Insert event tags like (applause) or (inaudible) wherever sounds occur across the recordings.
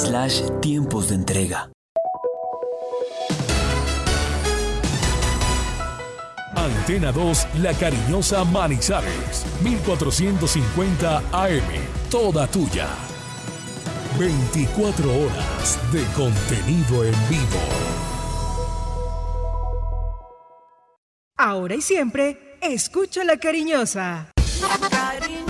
slash tiempos de entrega. Antena 2, La Cariñosa Manizales, 1450 AM, toda tuya. 24 horas de contenido en vivo. Ahora y siempre, escucha La Cariñosa. La cariñosa.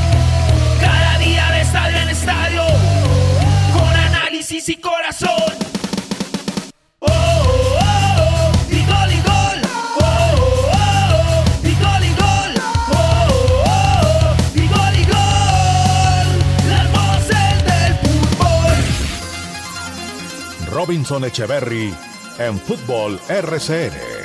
análisis y corazón. Oh, gol y gol. Del fútbol. Robinson Echeverry en Fútbol RCN.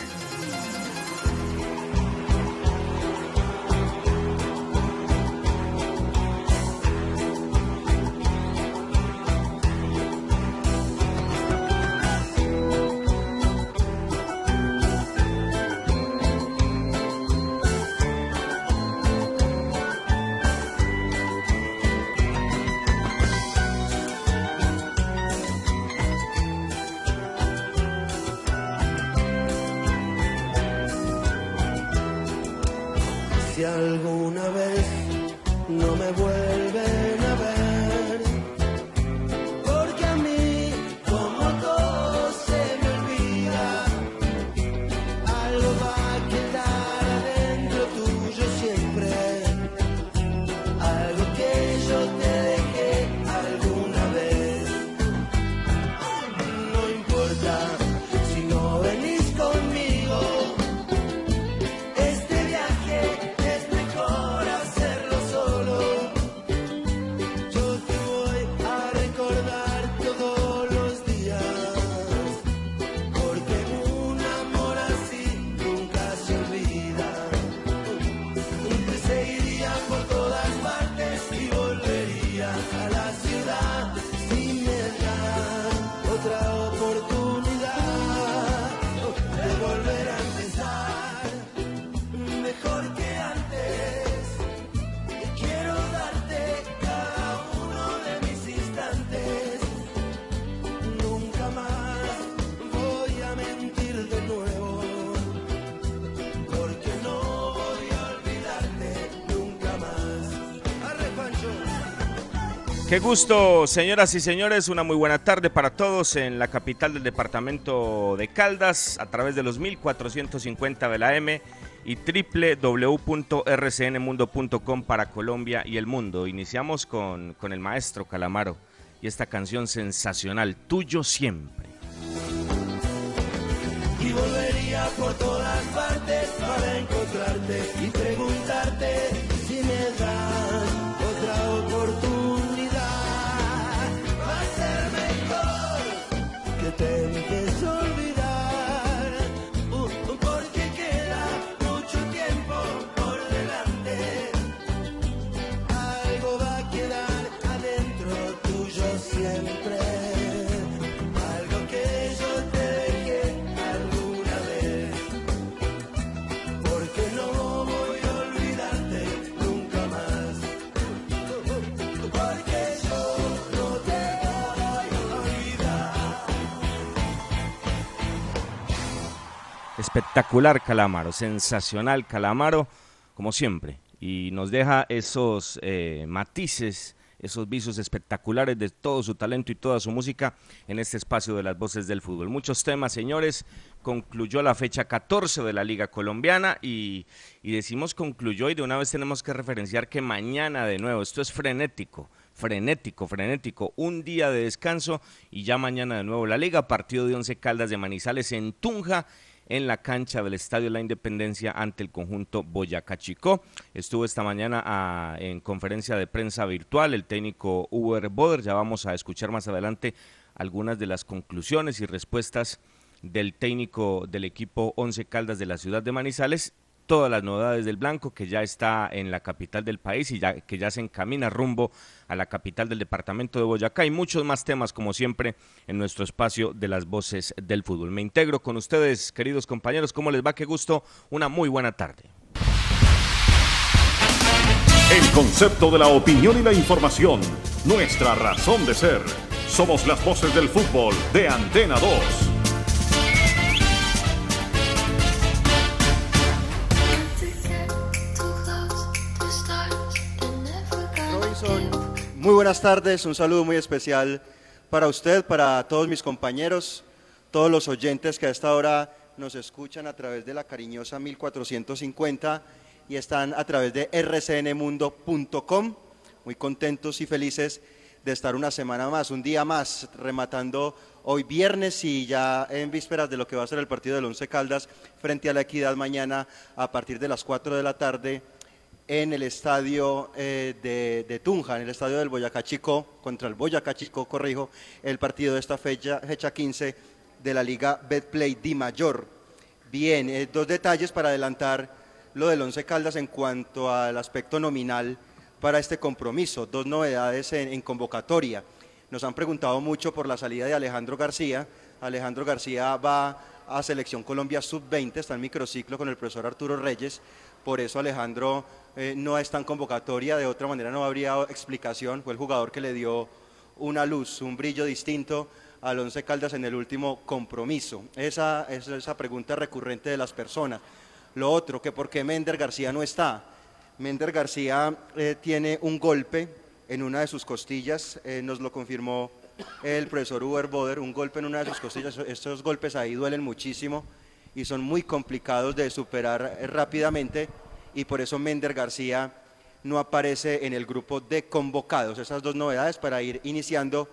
Qué gusto, señoras y señores, una muy buena tarde para todos en la capital del departamento de Caldas a través de los 1450 de la M y www.rcnmundo.com para Colombia y el mundo. Iniciamos con, con el maestro Calamaro y esta canción sensacional, Tuyo Siempre. y volvería por todas partes para encontrarte y preguntarte Espectacular Calamaro, sensacional Calamaro, como siempre. Y nos deja esos eh, matices esos visos espectaculares de todo su talento y toda su música en este espacio de las voces del fútbol. Muchos temas, señores. Concluyó la fecha 14 de la Liga Colombiana y, y decimos concluyó y de una vez tenemos que referenciar que mañana de nuevo, esto es frenético frenético, frenético. Un día de descanso y ya mañana de nuevo la liga. Partido de Once Caldas de Manizales en Tunja en la cancha del Estadio La Independencia ante el conjunto Boyacá Chicó. Estuvo esta mañana ah, en conferencia de prensa virtual el técnico Uber Boder. Ya vamos a escuchar más adelante algunas de las conclusiones y respuestas del técnico del equipo Once Caldas de la ciudad de Manizales todas las novedades del Blanco, que ya está en la capital del país y que ya se encamina rumbo a la capital del departamento de Boyacá y muchos más temas, como siempre, en nuestro espacio de las voces del fútbol. Me integro con ustedes, queridos compañeros. ¿Cómo les va? Qué gusto. Una muy buena tarde. El concepto de la opinión y la información, nuestra razón de ser. Somos las voces del fútbol de Antena 2. Muy buenas tardes, un saludo muy especial para usted, para todos mis compañeros, todos los oyentes que a esta hora nos escuchan a través de la cariñosa 1450 y están a través de rcnmundo.com. Muy contentos y felices de estar una semana más, un día más, rematando hoy viernes y ya en vísperas de lo que va a ser el partido del Once Caldas frente a la Equidad mañana a partir de las 4 de la tarde en el estadio eh, de, Tunja, en el estadio del Boyacá Chico, contra el Boyacá Chico, corrijo, el partido de esta fecha, fecha 15 de la Liga Betplay Di Mayor. Bien, eh, dos detalles para adelantar lo del Once Caldas en cuanto al aspecto nominal para este compromiso, dos novedades en, en convocatoria. Nos han preguntado mucho por la salida de Alejandro García. Alejandro García va a Selección Colombia Sub-20, está en microciclo con el profesor Arturo Reyes. Por eso Alejandro eh, no es tan convocatoria, de otra manera no habría explicación. Fue el jugador que le dio una luz, un brillo distinto al Once Caldas en el último compromiso. Esa es esa pregunta recurrente de las personas. Lo otro, que por qué Mender García no está. Mender García eh, tiene un golpe en una de sus costillas, eh, nos lo confirmó el profesor Uber Boder, un golpe en una de sus costillas. Estos golpes ahí duelen muchísimo y son muy complicados de superar rápidamente y por eso Mender García no aparece en el grupo de convocados. Esas dos novedades para ir iniciando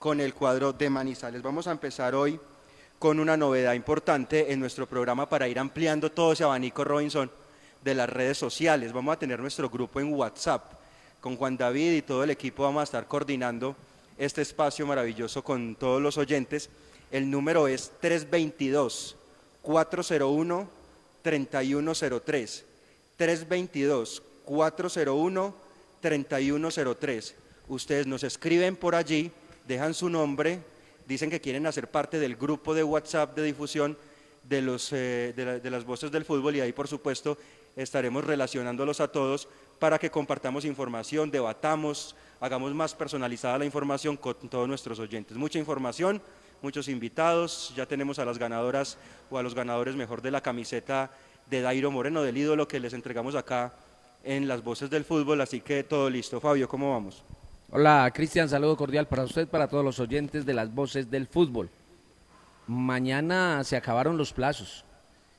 con el cuadro de Manizales. Vamos a empezar hoy con una novedad importante en nuestro programa para ir ampliando todo ese abanico, Robinson, de las redes sociales. Vamos a tener nuestro grupo en WhatsApp. Con Juan David y todo el equipo vamos a estar coordinando este espacio maravilloso con todos los oyentes. El número es 322 401 3103. 322-401-3103. Ustedes nos escriben por allí, dejan su nombre, dicen que quieren hacer parte del grupo de WhatsApp de difusión de, los, eh, de, las voces del fútbol y ahí por supuesto estaremos relacionándolos a todos para que compartamos información, debatamos, hagamos más personalizada la información con todos nuestros oyentes. Mucha información, muchos invitados, ya tenemos a las ganadoras o a los ganadores mejor de la camiseta de Dairo Moreno, del ídolo que les entregamos acá en las voces del fútbol. Así que todo listo. Fabio, ¿cómo vamos? Hola, Cristian, saludo cordial para usted, para todos los oyentes de las voces del fútbol. Mañana se acabaron los plazos.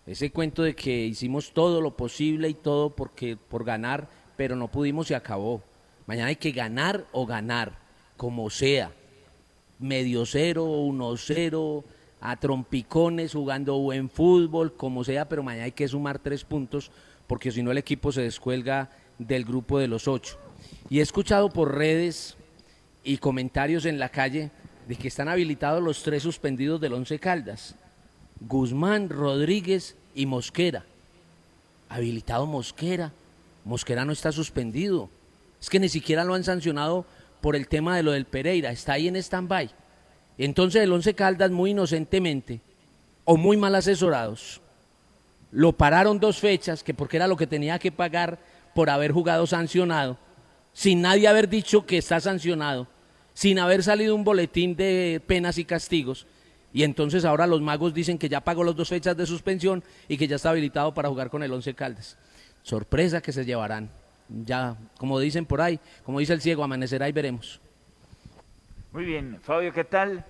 Ese cuento de que hicimos todo lo posible y todo porque, por ganar, pero no pudimos, se acabó. Mañana hay que ganar o ganar, como sea. Medio cero, uno cero, a trompicones, jugando buen fútbol, como sea, pero mañana hay que sumar tres puntos porque si no el equipo se descuelga del grupo de los ocho. Y he escuchado por redes y comentarios en la calle de que están habilitados los tres suspendidos del Once Caldas, Guzmán, Rodríguez y Mosquera. Habilitado Mosquera. Mosquera no está suspendido. Es que ni siquiera lo han sancionado por el tema de lo del Pereira. Está ahí en stand-by. Entonces el Once Caldas muy inocentemente o muy mal asesorados lo pararon dos fechas, que porque era lo que tenía que pagar por haber jugado sancionado, sin nadie haber dicho que está sancionado, sin haber salido un boletín de penas y castigos. Y entonces ahora los magos dicen que ya pagó las dos fechas de suspensión y que ya está habilitado para jugar con el Once Caldas. Sorpresa que se llevarán. Ya, como dicen por ahí, como dice el ciego, amanecerá y veremos. Muy bien, Fabio, ¿qué tal?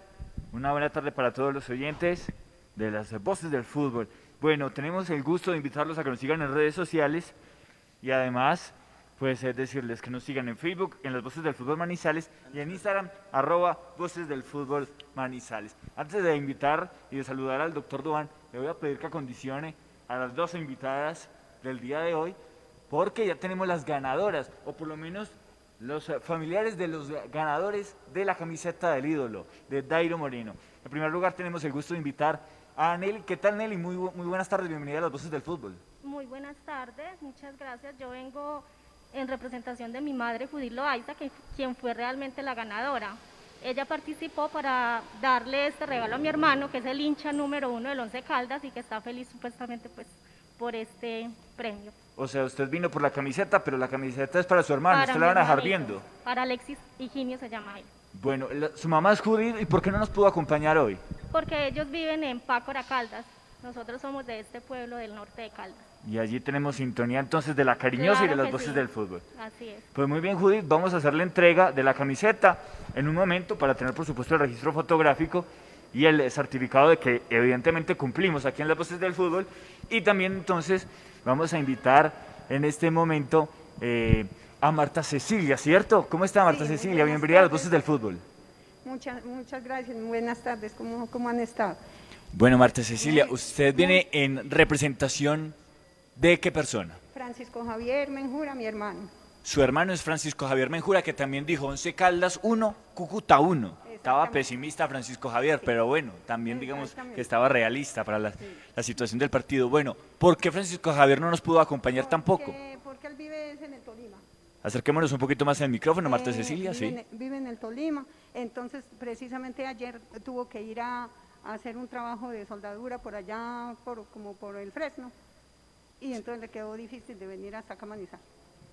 Una buena tarde para todos los oyentes de las voces del fútbol. Bueno, tenemos el gusto de invitarlos a que nos sigan en redes sociales y además, pues es decirles que nos sigan en Facebook, en las voces del fútbol Manizales y en Instagram, arroba voces del fútbol Manizales. Antes de invitar y de saludar al doctor Duan, le voy a pedir que acondicione a las dos invitadas del día de hoy, porque ya tenemos las ganadoras, o por lo menos los familiares de los ganadores de la camiseta del ídolo, de Dairo Moreno. En primer lugar tenemos el gusto de invitar a Nelly. ¿Qué tal Nelly? Muy, muy buenas tardes, bienvenida a las voces del fútbol. Muy buenas tardes, muchas gracias. Yo vengo en representación de mi madre, Judith Loaiza, que, quien fue realmente la ganadora. Ella participó para darle este regalo a mi hermano, que es el hincha número uno del Once Caldas y que está feliz supuestamente pues por este premio. O sea, usted vino por la camiseta, pero la camiseta es para su hermano, Para usted la van a dejar viendo. Para Alexis Higinio se llama él. Bueno, la- su mamá es Judith, ¿y por qué no nos pudo acompañar hoy? Porque ellos viven en Pácora, Caldas. Nosotros somos de este pueblo del norte de Caldas. Y allí tenemos sintonía entonces de la cariñosa y de las voces sí. del fútbol. Así es. Pues muy bien, Judith, vamos a hacer la entrega de la camiseta en un momento para tener, por supuesto, el registro fotográfico y el certificado de que evidentemente cumplimos aquí en las voces del fútbol. Y también entonces vamos a invitar en este momento eh, a Marta Cecilia, ¿cierto? ¿Cómo está Marta Sí, Cecilia? Bienvenida a las voces del fútbol. Muchas, muchas gracias, buenas tardes, ¿cómo, cómo han estado? Bueno, Marta Cecilia, usted viene en representación de qué persona? Francisco Javier Menjura, mi hermano. Su hermano es Francisco Javier Menjura, que también dijo Once Caldas 1, Cúcuta 1. Estaba pesimista Francisco Javier, pero bueno, también digamos que estaba realista para la, la situación del partido. Bueno, ¿por qué Francisco Javier no nos pudo acompañar tampoco? Porque, él vive en el Tolima. Acerquémonos un poquito más al micrófono, Marta Eh, Cecilia, vive sí. en- vive en el Tolima, entonces precisamente ayer tuvo que ir a, a hacer un trabajo de soldadura por allá, por, como por el Fresno, y entonces le quedó difícil de venir hasta acá a Manizales.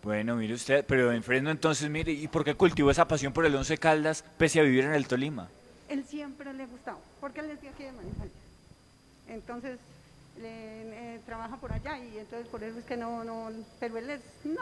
Bueno, mire usted, pero en Fresno entonces, mire, ¿y por qué cultivó esa pasión por el Once Caldas pese a vivir en el Tolima? Él siempre le gustaba, porque él es de aquí de Manizales. Entonces, le- eh, trabaja por allá y entonces por eso es que no, no, pero él es, no,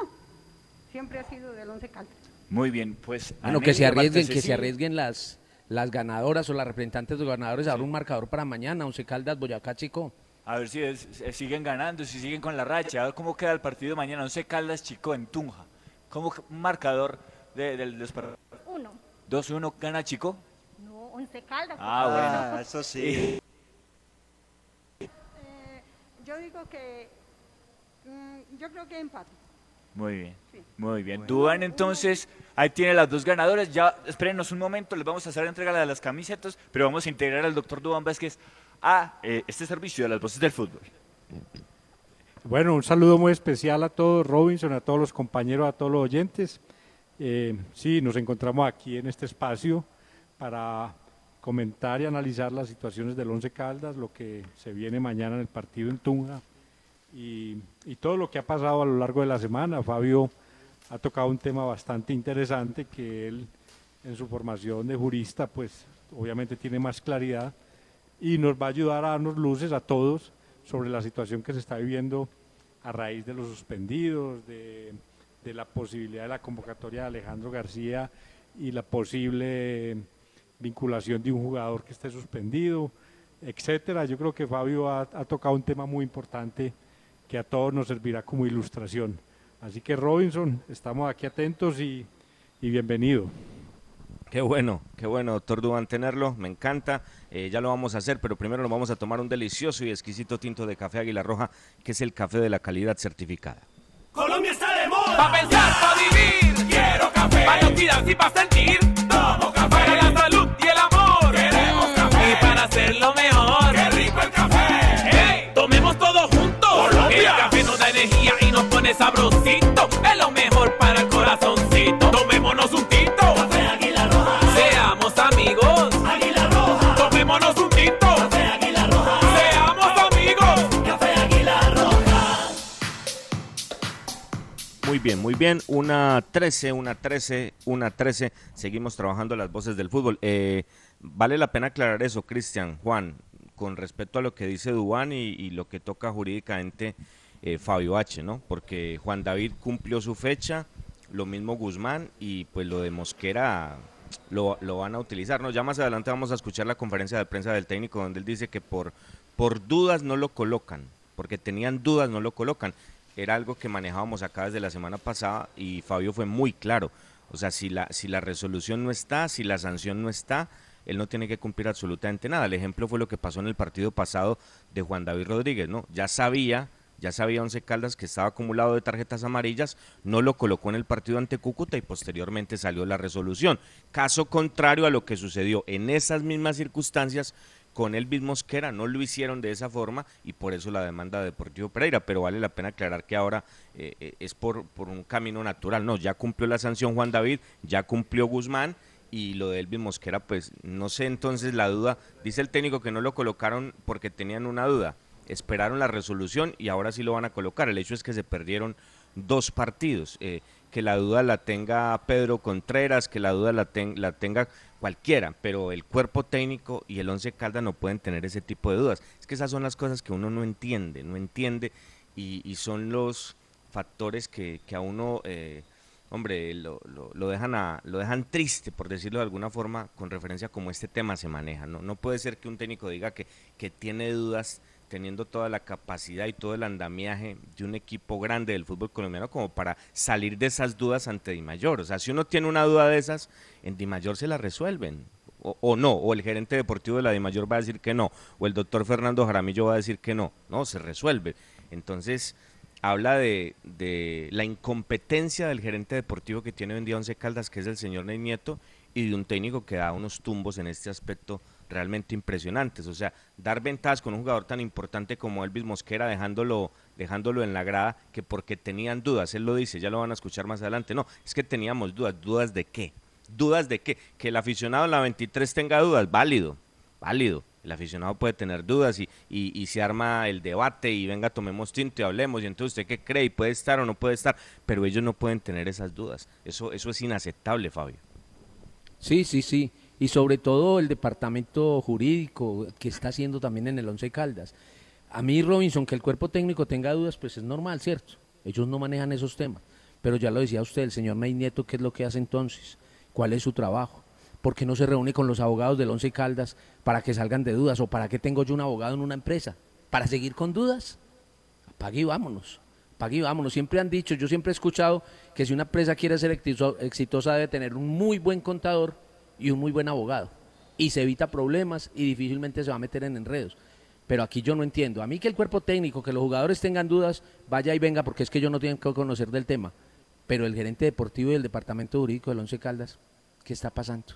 siempre ha sido del Once Caldas. Muy bien, pues... Bueno, que se arriesguen, que se arriesguen las, las ganadoras o las representantes de los ganadores a dar un marcador para mañana, Once Caldas, Boyacá, Chico. A ver si es- eh, siguen ganando, si siguen con la racha. A ver cómo queda el partido mañana. Once Caldas, Chico, en Tunja. ¿Cómo un marcador de, del desper- Uno. 2-1 gana Chico? No, Once Caldas. Ah, por bueno. eso sí. Yo digo que, mm, yo creo que empate. Muy bien, muy bien. Duan entonces, ahí tiene las dos ganadoras. Ya, espérenos un momento, les vamos a hacer entrega de las camisetas, pero vamos a integrar al doctor Duan Vázquez a eh, este servicio de las voces del fútbol. Bueno, un saludo muy especial a todos, Robinson, a todos los compañeros, a todos los oyentes. Eh, sí, nos encontramos aquí en este espacio para comentar y analizar las situaciones del Once Caldas, lo que se viene mañana en el partido en Tunja y, y todo lo que ha pasado a lo largo de la semana. Fabio ha tocado un tema bastante interesante que él en su formación de jurista pues obviamente tiene más claridad y nos va a ayudar a darnos luces a todos sobre la situación que se está viviendo a raíz de los suspendidos, de, de la posibilidad de la convocatoria de Alejandro García y la posible vinculación de un jugador que esté suspendido, etcétera. Yo creo que Fabio ha, ha tocado un tema muy importante que a todos nos servirá como ilustración. Así que Robinson, estamos aquí atentos y, y bienvenido. Qué bueno, qué bueno, doctor Duban, tenerlo, me encanta. Eh, ya lo vamos a hacer, pero primero nos vamos a tomar un delicioso y exquisito tinto de café Águila Roja, que es el café de la calidad certificada. Colombia está de moda. Pa' pensar, pa' vivir. Quiero café. Pa' cuidar y pa' sentir. Tomo café. Para la salud y el amor. Queremos café. Y para hacerlo mejor. Qué rico el café. Hey, tomemos todos juntos. Colombia. El café nos da energía y nos pone sabrosito. Es lo mejor para el corazoncito. Tomémonos un bien, muy bien. Una 13, una 13, una 13. Seguimos trabajando las voces del fútbol. Eh, vale la pena aclarar eso, Cristian, Juan, con respecto a lo que dice Dubán y, lo que toca jurídicamente eh, Fabio H, ¿no? Porque Juan David cumplió su fecha, lo mismo Guzmán y pues lo de Mosquera lo, lo, van a utilizar. ¿no? Ya más adelante vamos a escuchar la conferencia de prensa del técnico donde él dice que por, por dudas no lo colocan, porque tenían dudas no lo colocan. Era algo que manejábamos acá desde la semana pasada y Fabio fue muy claro. O sea, si la, si la resolución no está, si la sanción no está, él no tiene que cumplir absolutamente nada. El ejemplo fue lo que pasó en el partido pasado de Juan David Rodríguez, ¿no? Ya sabía ya sabía Once Caldas que estaba acumulado de tarjetas amarillas, no lo colocó en el partido ante Cúcuta y posteriormente salió la resolución. Caso contrario a lo que sucedió en esas mismas circunstancias con Elvis Mosquera, no lo hicieron de esa forma y por eso la demanda de Deportivo Pereira, pero vale la pena aclarar que ahora eh, eh, es por, por un camino natural, no, ya cumplió la sanción Juan David, ya cumplió Guzmán y lo de Elvis Mosquera, pues no sé entonces la duda, dice el técnico que no lo colocaron porque tenían una duda, esperaron la resolución y ahora sí lo van a colocar. El hecho es que se perdieron dos partidos. Eh, que la duda la tenga Pedro Contreras, que la duda la, la tenga cualquiera, pero el cuerpo técnico y el Once Caldas no pueden tener ese tipo de dudas. Es que esas son las cosas que uno no entiende, no entiende y, son los factores que, que a uno, eh, hombre, lo, lo, dejan a, lo dejan triste, por decirlo de alguna forma, con referencia a cómo este tema se maneja. No, no puede ser que un técnico diga que, que tiene dudas teniendo toda la capacidad y todo el andamiaje de un equipo grande del fútbol colombiano como para salir de esas dudas ante Di Mayor. O sea, si uno tiene una duda de esas, en Di Mayor se la resuelven. O, no, o el gerente deportivo de la Di Mayor va a decir que no, o el doctor Fernando Jaramillo va a decir que no. No, se resuelve. Entonces, habla de, de la incompetencia del gerente deportivo que tiene hoy en día Once Caldas, que es el señor Ney Nieto, y de un técnico que da unos tumbos en este aspecto realmente impresionantes. O sea, dar ventajas con un jugador tan importante como Elvis Mosquera, dejándolo, dejándolo en la grada, que porque tenían dudas, él lo dice, ya lo van a escuchar más adelante. No, es que teníamos dudas. ¿Dudas de qué? ¿Dudas de qué? Que el aficionado en la 23 tenga dudas, válido, válido. El aficionado puede tener dudas y, y, se arma el debate y venga, tomemos tinto y hablemos. Y entonces, ¿usted qué cree? ¿Puede estar o no puede estar? Pero ellos no pueden tener esas dudas. Eso, eso es inaceptable, Fabio. Sí, sí, sí y sobre todo el departamento jurídico que está haciendo también en el Once Caldas. A mí, Robinson, que el cuerpo técnico tenga dudas, pues es normal, ¿cierto? Ellos no manejan esos temas. Pero ya lo decía usted, el señor May Nieto, ¿qué es lo que hace entonces? ¿Cuál es su trabajo? ¿Por qué no se reúne con los abogados del Once Caldas para que salgan de dudas? ¿O para qué tengo yo un abogado en una empresa? ¿Para seguir con dudas? Apague y vámonos. Apague y vámonos. Siempre han dicho, yo siempre he escuchado que si una empresa quiere ser exitosa debe tener un muy buen contador y un muy buen abogado. Y se evita problemas y difícilmente se va a meter en enredos. Pero aquí yo no entiendo. A mí que el cuerpo técnico, que los jugadores tengan dudas, vaya y venga, porque es que yo no tengo que conocer del tema. Pero el gerente deportivo y el departamento jurídico del Once Caldas, ¿qué está pasando?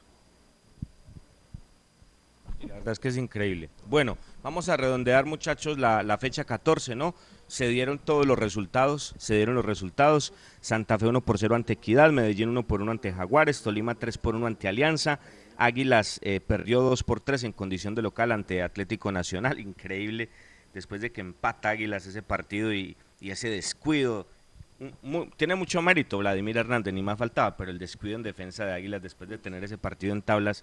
La verdad es que es increíble. Bueno, vamos a redondear, muchachos, la, la fecha 14, ¿no? se dieron todos los resultados, se dieron los resultados, Santa Fe 1 por 0 ante Equidad, Medellín 1 por 1 ante Jaguares, Tolima 3 por 1 ante Alianza, Águilas eh, perdió 2 por 3 en condición de local ante Atlético Nacional, increíble, después de que empata Águilas ese partido y, ese descuido, tiene mucho mérito Vladimir Hernández, ni más faltaba, pero el descuido en defensa de Águilas después de tener ese partido en tablas,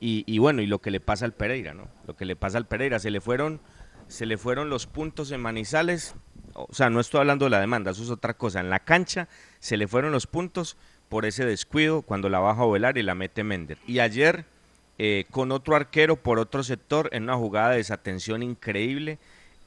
y, bueno, y lo que le pasa al Pereira, ¿no? Lo que le pasa al Pereira, se le fueron se le fueron los puntos en Manizales, o sea, no estoy hablando de la demanda, eso es otra cosa, en la cancha se le fueron los puntos por ese descuido cuando la baja velar y la mete Mender. Y ayer, eh, con otro arquero por otro sector, en una jugada de desatención increíble,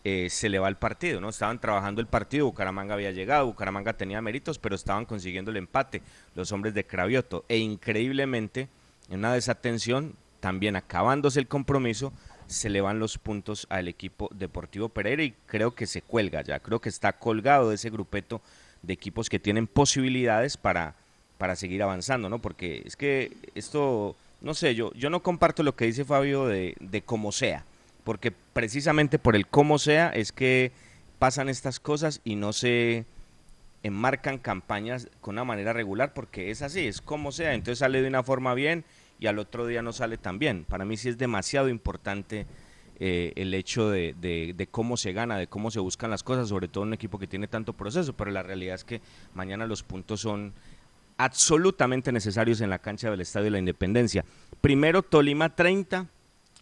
eh, se le va el partido, ¿no? Estaban trabajando el partido, Bucaramanga había llegado, Bucaramanga tenía méritos, pero estaban consiguiendo el empate los hombres de Cravioto. E increíblemente, en una desatención, también acabándose el compromiso, se le van los puntos al equipo Deportivo Pereira y creo que se cuelga ya, creo que está colgado de ese grupeto de equipos que tienen posibilidades para, para seguir avanzando, ¿no? Porque es que esto, no sé, yo, yo no comparto lo que dice Fabio de, de cómo sea, porque precisamente por el cómo sea es que pasan estas cosas y no se enmarcan campañas con una manera regular, porque es así, es como sea, entonces sale de una forma bien y al otro día no sale tan bien. Para mí sí es demasiado importante eh, el hecho de, de, de, cómo se gana, de cómo se buscan las cosas, sobre todo un equipo que tiene tanto proceso, pero la realidad es que mañana los puntos son absolutamente necesarios en la cancha del Estadio de la Independencia. Primero Tolima 30,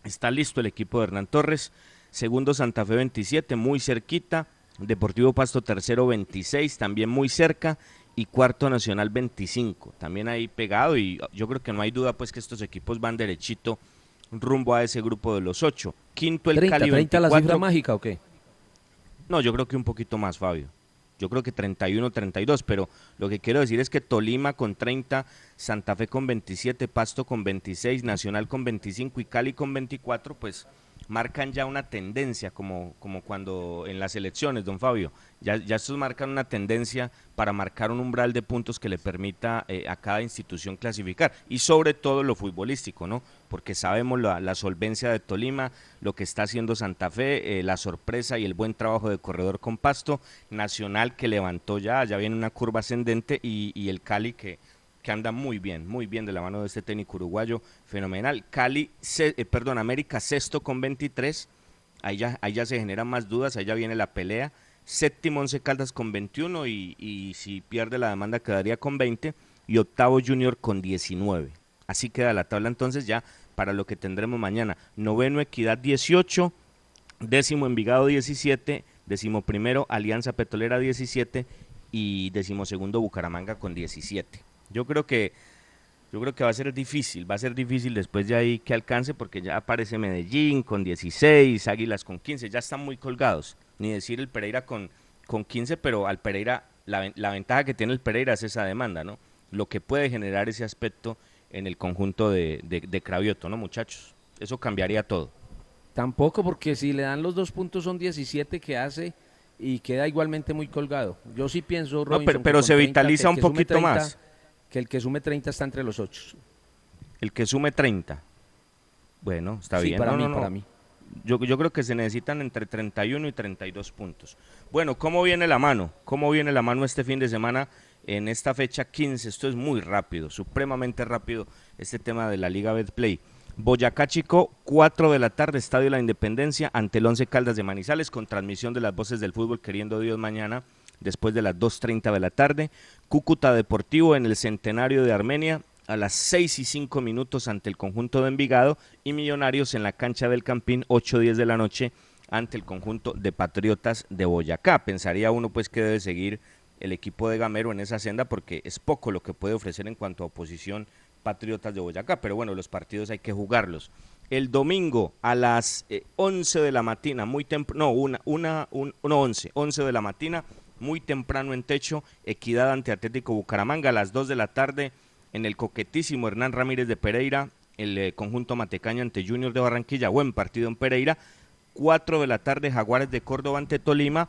está listo el equipo de Hernán Torres, segundo Santa Fe 27, muy cerquita, Deportivo Pasto tercero 26, también muy cerca, y cuarto Nacional 25, también ahí pegado y yo creo que no hay duda pues que estos equipos van derechito rumbo a ese grupo de los ocho. Quinto el 30, Cali 30 la 24. cifra mágica o qué? No, yo creo que un poquito más, Fabio. Yo creo que 31, 32, pero lo que quiero decir es que Tolima con 30, Santa Fe con 27, Pasto con 26, Nacional con 25 y Cali con 24, pues marcan ya una tendencia, como, como cuando en las elecciones, don Fabio, ya, ya estos marcan una tendencia para marcar un umbral de puntos que le permita eh, a cada institución clasificar, y sobre todo lo futbolístico, ¿no? Porque sabemos la, la solvencia de Tolima, lo que está haciendo Santa Fe, eh, la sorpresa y el buen trabajo de corredor con Pasto, Nacional que levantó ya, ya viene una curva ascendente, y, y el Cali que que anda muy bien, muy bien de la mano de este técnico uruguayo, fenomenal. Cali, se, eh, perdón, América sexto con 23, ahí ya, ahí ya se generan más dudas, ahí ya viene la pelea. Séptimo Once Caldas con 21 y, y si pierde la demanda quedaría con 20 y octavo Junior con 19. Así queda la tabla entonces ya para lo que tendremos mañana. Noveno Equidad 18, décimo Envigado 17, décimo primero Alianza Petrolera 17 y décimo segundo Bucaramanga con 17. Yo creo que yo creo que va a ser difícil, va a ser difícil después de ahí que alcance porque ya aparece Medellín con 16, Águilas con 15, ya están muy colgados. Ni decir el Pereira con, con 15, pero al Pereira, la, la ventaja que tiene el Pereira es esa demanda, ¿no? Lo que puede generar ese aspecto en el conjunto de, de, de Cravioto, ¿no, muchachos? Eso cambiaría todo. Tampoco, porque si le dan los dos puntos son 17 que hace y queda igualmente muy colgado. Yo sí pienso, Robinson, no, pero, se 30, vitaliza un poquito 30, más. Que el que sume 30 está entre los ocho. El que sume 30. Bueno, está Sí, bien. para No, mí, no, no. para mí. Yo, yo creo que se necesitan entre 31 y 32 puntos. Bueno, ¿cómo viene la mano? ¿Cómo viene la mano este fin de semana en esta fecha 15? Esto es muy rápido, supremamente rápido este tema de la Liga Betplay. Boyacá Chico, 4 de la tarde, Estadio La Independencia, ante el 11 Caldas de Manizales, con transmisión de las voces del fútbol, queriendo Dios mañana, después de las 2.30 de la tarde. Cúcuta Deportivo en el Centenario de Armenia, a las 6 y 5 minutos ante el conjunto de Envigado y Millonarios en la cancha del Campín 8-10 de la noche ante el conjunto de Patriotas de Boyacá. Pensaría uno pues que debe seguir el equipo de Gamero en esa senda porque es poco lo que puede ofrecer en cuanto a oposición Patriotas de Boyacá, pero bueno, los partidos hay que jugarlos. El domingo a las eh, 11 de la mañana, muy temprano, no, una, una, un, no, 11, 11 de la mañana, muy temprano en techo, Equidad ante Atlético Bucaramanga, a las 2 de la tarde, en el coquetísimo Hernán Ramírez de Pereira, el eh, conjunto Matecaño ante Junior de Barranquilla, buen partido en Pereira, 4 de la tarde Jaguares de Córdoba ante Tolima,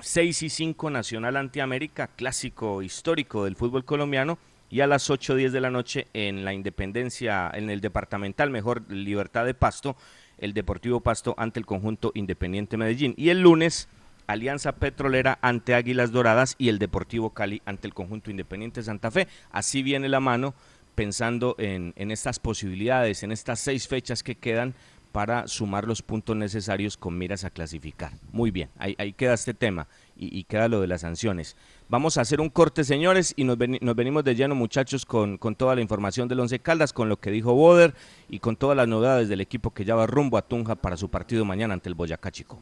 6 y 5 Nacional ante América, clásico histórico del fútbol colombiano, y a las 8.10 de la noche en la Independencia, en el departamental, mejor Libertad de Pasto, el Deportivo Pasto ante el conjunto Independiente Medellín. Y el lunes, Alianza Petrolera ante Águilas Doradas y el Deportivo Cali ante el conjunto Independiente Santa Fe. Así viene la mano pensando en, estas posibilidades, en estas seis fechas que quedan para sumar los puntos necesarios con miras a clasificar. Muy bien, ahí, queda este tema y, queda lo de las sanciones. Vamos a hacer un corte, señores, y nos, nos venimos de lleno, muchachos, con, con, toda la información del Once Caldas, con lo que dijo Boder y con todas las novedades del equipo que ya va rumbo a Tunja para su partido mañana ante el Boyacá Chico.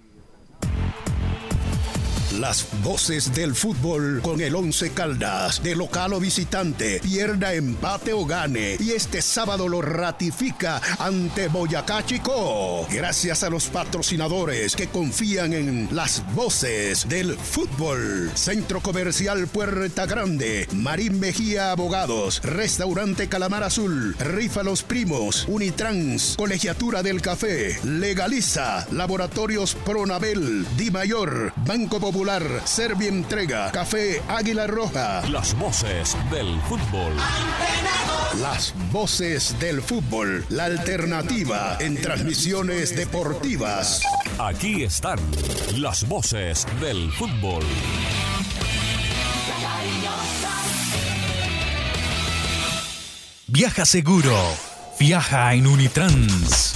Las voces del fútbol con el Once Caldas, de local o visitante, pierda, empate o gane. Y este sábado lo ratifica ante Boyacá Chico. Gracias a los patrocinadores que confían en las voces del fútbol. Centro Comercial Puerta Grande, Marín Mejía Abogados, Restaurante Calamar Azul, Rifa Los Primos, Unitrans, Colegiatura del Café, Legaliza, Laboratorios Pronabel, Di Mayor, Banco Popular. Servi Entrega, Café Águila Roja. Las voces del fútbol. Las voces del fútbol. La alternativa en transmisiones deportivas. Aquí están las voces del fútbol. Viaja seguro. Viaja en Unitrans.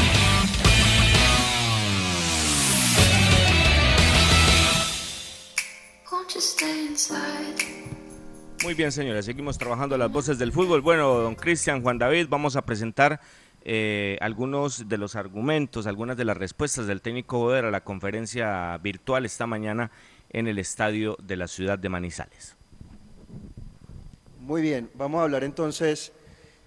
Muy bien, señores, seguimos trabajando las voces del fútbol. Bueno, don Cristian, Juan David, vamos a presentar eh, algunos de los argumentos, algunas de las respuestas del técnico Boder a la conferencia virtual esta mañana en el estadio de la ciudad de Manizales. Muy bien, vamos a hablar entonces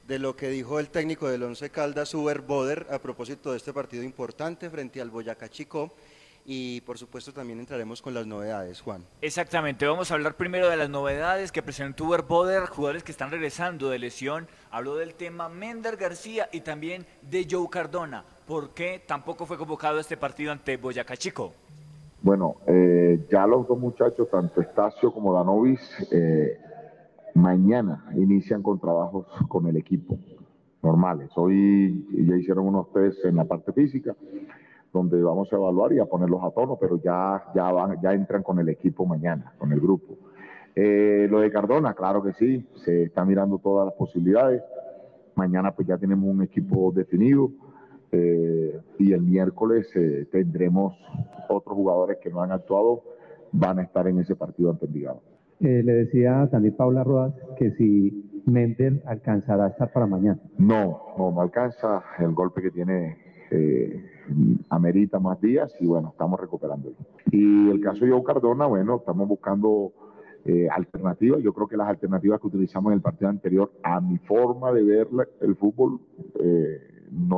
de lo que dijo el técnico del Once Caldas, Uber Boder, a propósito de este partido importante frente al Boyacá Chico y por supuesto también entraremos con las novedades, Juan. Exactamente, vamos a hablar primero de las novedades que presentó Uber Boder, jugadores que están regresando de lesión. Habló del tema Mender García y también de Joe Cardona. ¿Por qué tampoco fue convocado a este partido ante Boyacá Chico? Bueno, eh, ya los dos muchachos, tanto Estacio como Danovis, eh, mañana inician con trabajos con el equipo normales. Hoy ya hicieron unos test en la parte física donde vamos a evaluar y a ponerlos a tono, pero ya, ya, van, ya entran con el equipo mañana, con el grupo. Eh, lo de Cardona, claro que sí, se están mirando todas las posibilidades. Mañana pues ya tenemos un equipo definido eh, y el miércoles eh, tendremos otros jugadores que no han actuado, van a estar en ese partido ante Envigado. le decía también Paula Rodas que si Mendel alcanzará a estar para mañana. No, no, no alcanza el golpe que tiene amerita más días y bueno, estamos recuperándolo. Y el caso de Joe Cardona, bueno, estamos buscando eh, alternativas. Yo creo que las alternativas que utilizamos en el partido anterior, a mi forma de ver el fútbol, eh,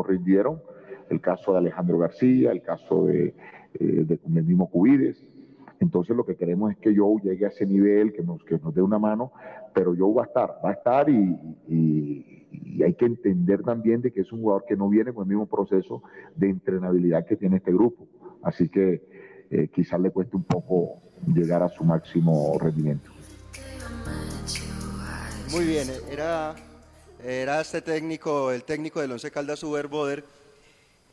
rindieron. El caso de Alejandro García, el caso de, eh, de, Cubides. Entonces lo que queremos es que Joe llegue a ese nivel, que nos, que nos dé una mano, pero Joe va a estar, va a estar y, y, hay que entender también de que es un jugador que no viene con el mismo proceso de entrenabilidad que tiene este grupo. Así que eh, quizás le cueste un poco llegar a su máximo rendimiento. Muy bien, era, era este técnico, el técnico del Once Caldas Uber Boder,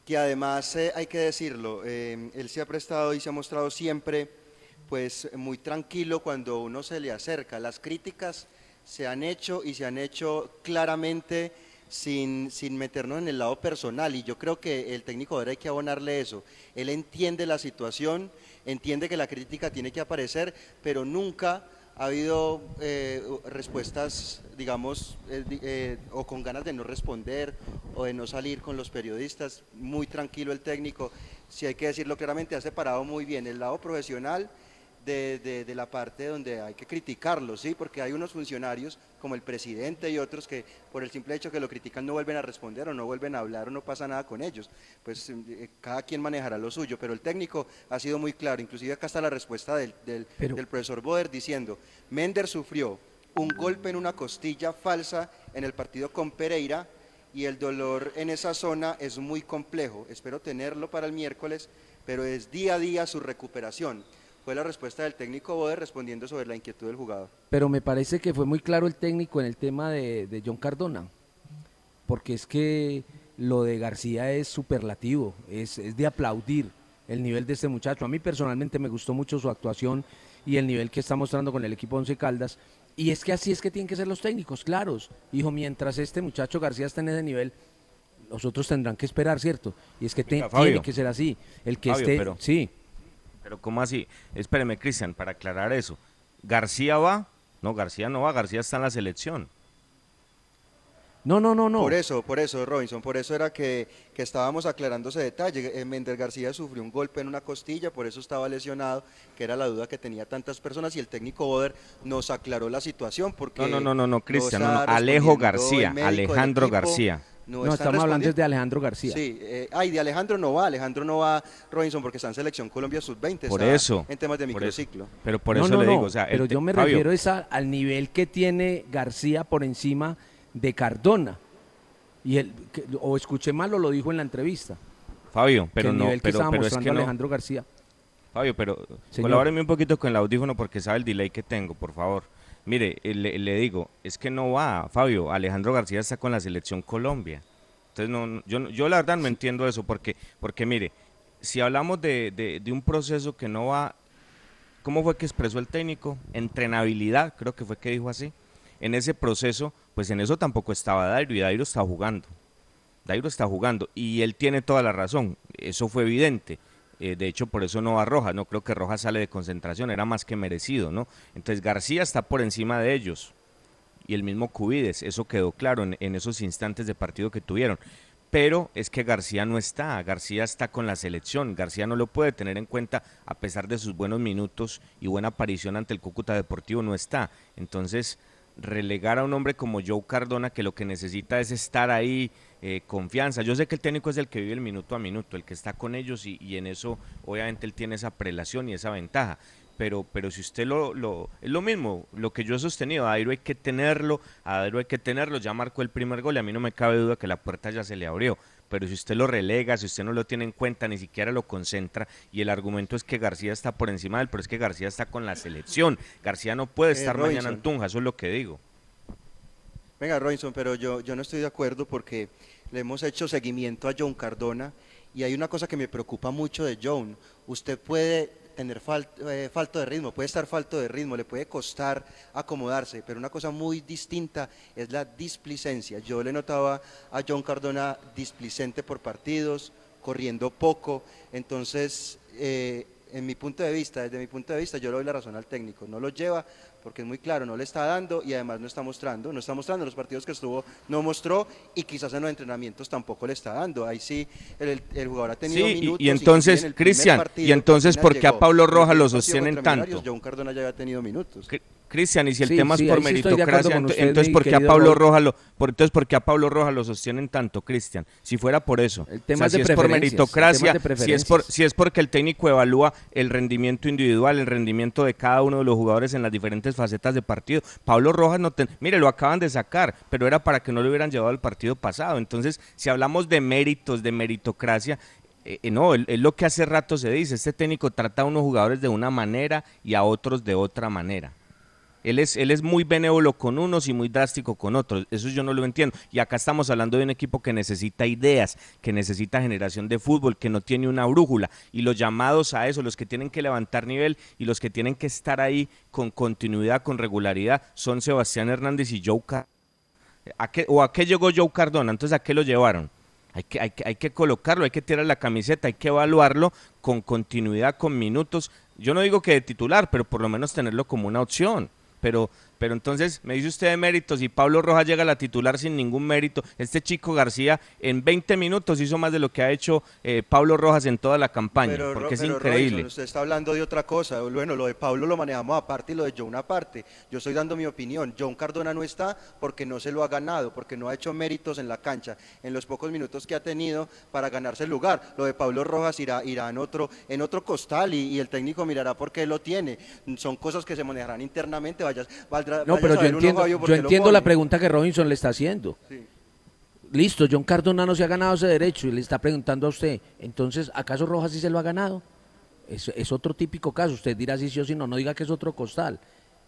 que además eh, hay que decirlo, eh, él se ha prestado y se ha mostrado siempre pues muy tranquilo cuando uno se le acerca. Las críticas se han hecho y se han hecho claramente sin, sin meternos en el lado personal. Y yo creo que el técnico ahora hay que abonarle eso. Él entiende la situación, entiende que la crítica tiene que aparecer, pero nunca ha habido eh, respuestas, digamos, eh, eh, o con ganas de no responder o de no salir con los periodistas. Muy tranquilo el técnico, si hay que decirlo claramente, ha separado muy bien el lado profesional de, de, la parte donde hay que criticarlo, ¿sí? Porque hay unos funcionarios, como el presidente y otros, que por el simple hecho que lo critican no vuelven a responder o no vuelven a hablar o no pasa nada con ellos. Pues eh, cada quien manejará lo suyo, pero el técnico ha sido muy claro, inclusive acá está la respuesta del, del, del profesor Boder diciendo, Mender sufrió un golpe en una costilla falsa en el partido con Pereira y el dolor en esa zona es muy complejo. Espero tenerlo para el miércoles, pero es día a día su recuperación fue la respuesta del técnico Bode respondiendo sobre la inquietud del jugador. Pero me parece que fue muy claro el técnico en el tema de, John Cardona, porque es que lo de García es superlativo, es, es de aplaudir el nivel de este muchacho. A mí personalmente me gustó mucho su actuación y el nivel que está mostrando con el equipo Once Caldas. Y es que así es que tienen que ser los técnicos, claros. Hijo, mientras este muchacho García esté en ese nivel, los otros tendrán que esperar, ¿cierto? Y es que tiene que ser así. El que esté, sí. Pero ¿cómo así? Espéreme, Cristian, para aclarar eso. ¿García va? No, García no va, García está en la selección. No, no, no, no. Por eso, por eso, Robinson, por eso era que, que estábamos aclarando ese detalle. Eh, Mender García sufrió un golpe en una costilla, por eso estaba lesionado, que era la duda que tenía tantas personas y el técnico Boder nos aclaró la situación porque No, no, no, no, no, Cristian, no, no, Alejo García, Alejandro equipo, García. No, estamos hablando de Alejandro García. Sí, eh, ay, de Alejandro no va, Alejandro no va, Robinson, porque está en selección Colombia sub-20, Por eso. en temas de microciclo. Pero por No, eso no, le no, digo, o sea, el pero yo me Fabio, refiero es a- al nivel que tiene García por encima de Cardona. Y el, que- o escuché mal o lo dijo en la entrevista. Fabio, que pero el no, nivel que pero, estaba pero es mostrando que no. Alejandro García. Fabio, pero colabóreme un poquito con el audífono porque sabe el delay que tengo, por favor. Mire, eh, le, le digo, es que no va, Fabio, Alejandro García está con la selección Colombia. Entonces, no, yo, yo la verdad no entiendo eso, porque, porque mire, si hablamos de, de- de un proceso que no va, ¿cómo fue que expresó el técnico? Entrenabilidad, creo que fue que dijo así. En ese proceso, pues en eso tampoco estaba Dairo y Dairo está jugando. Dairo está jugando y él tiene toda la razón, eso fue evidente. Eh, de hecho, por eso no va Rojas, no creo que Rojas sale de concentración, era más que merecido, ¿no? Entonces García está por encima de ellos y el mismo Cubides, eso quedó claro en, en esos instantes de partido que tuvieron. Pero es que García no está, García está con la selección, García no lo puede tener en cuenta a pesar de sus buenos minutos y buena aparición ante el Cúcuta Deportivo, no está. Entonces, relegar a un hombre como Joe Cardona que lo que necesita es estar ahí, eh, confianza. Yo sé que el técnico es el que vive el minuto a minuto, el que está con ellos y, y en eso obviamente él tiene esa prelación y esa ventaja. Pero, pero si usted lo, lo... Es lo mismo, lo que yo he sostenido, a hay que tenerlo, a hay que tenerlo, ya marcó el primer gol y a mí no me cabe duda que la puerta ya se le abrió. Pero si usted lo relega, si usted no lo tiene en cuenta, ni siquiera lo concentra, y el argumento es que García está por encima de él, pero es que García está con la selección. García no puede Eh, estar mañana en. Tunja, eso es lo que digo. Venga, Robinson, pero yo, yo no estoy de acuerdo porque le hemos hecho seguimiento a John Cardona y hay una cosa que me preocupa mucho de John. Usted puede tener fal- eh, falto de ritmo, puede estar falto de ritmo, le puede costar acomodarse, pero una cosa muy distinta es la displicencia. Yo le notaba a John Cardona displicente por partidos, corriendo poco, entonces eh, en mi punto de vista, desde mi punto de vista, yo le doy la razón al técnico, no lo lleva porque es muy claro, no le está dando y además no está mostrando, no está mostrando en los partidos que estuvo, no mostró y quizás en los entrenamientos tampoco le está dando, ahí sí el, jugador ha tenido Sí, y- minutos. y entonces, inclusive en el primer Cristian, partido y entonces, ¿por qué a. Pablo En Rojas lo sostienen tanto? John Cardona ya había tenido minutos. Cristian, y si el Sí, tema sí, es por meritocracia, usted, entonces ¿por qué a Pablo. Rojas lo, por, entonces ¿por qué a Pablo Rojas lo sostienen tanto, Cristian? Si fuera por eso, tema o sea, es de si es por el meritocracia, si es por si es porque el técnico evalúa el rendimiento individual, el rendimiento de cada uno de los jugadores en las diferentes facetas de partido. Pablo Rojas no ten- mire, lo acaban de sacar, pero era para que no lo hubieran llevado al partido pasado. Entonces, si hablamos de méritos, de meritocracia, eh, eh, no, es lo que hace rato se dice, este técnico trata a unos jugadores de una manera y a otros de otra manera. Él es, él es muy benévolo con unos y muy drástico con otros. Eso yo no lo entiendo. Y acá estamos hablando de un equipo que necesita ideas, que necesita generación de fútbol, que no tiene una brújula. Y los llamados a eso, los que tienen que levantar nivel y los que tienen que estar ahí con continuidad, con regularidad, son Sebastián Hernández y Joe Car- ¿A qué, ¿O a qué llegó Joe Cardona? Entonces, ¿a qué lo llevaron? Hay que, hay, que, hay que colocarlo, hay que tirar la camiseta, hay que evaluarlo con continuidad, con minutos. Yo no digo que de titular, pero por lo menos tenerlo como una opción. Pero, pero entonces me dice usted de méritos y Pablo Rojas llega a la titular sin ningún mérito. Este chico García en 20 minutos hizo más de lo que ha hecho eh, Pablo Rojas en toda la campaña, Pero, porque es increíble. Robinson, usted está hablando de otra cosa. Bueno, lo de Pablo lo manejamos aparte y lo de John aparte. Yo estoy dando mi opinión. John Cardona no está porque no se lo ha ganado, porque no ha hecho méritos en la cancha, en los pocos minutos que ha tenido para ganarse el lugar. Lo de Pablo Rojas irá, irá en, otro, en otro costal y, y el técnico mirará por qué lo tiene. Son cosas que se manejarán internamente. Vayas, valdrá, No, pero yo entiendo, yo entiendo la pregunta que Robinson le está haciendo. Listo, John Cardona no se ha ganado ese derecho y le está preguntando a usted, entonces, ¿acaso Rojas sí se lo ha ganado? Es, es otro típico caso, usted dirá si sí o si no, no diga que es otro costal.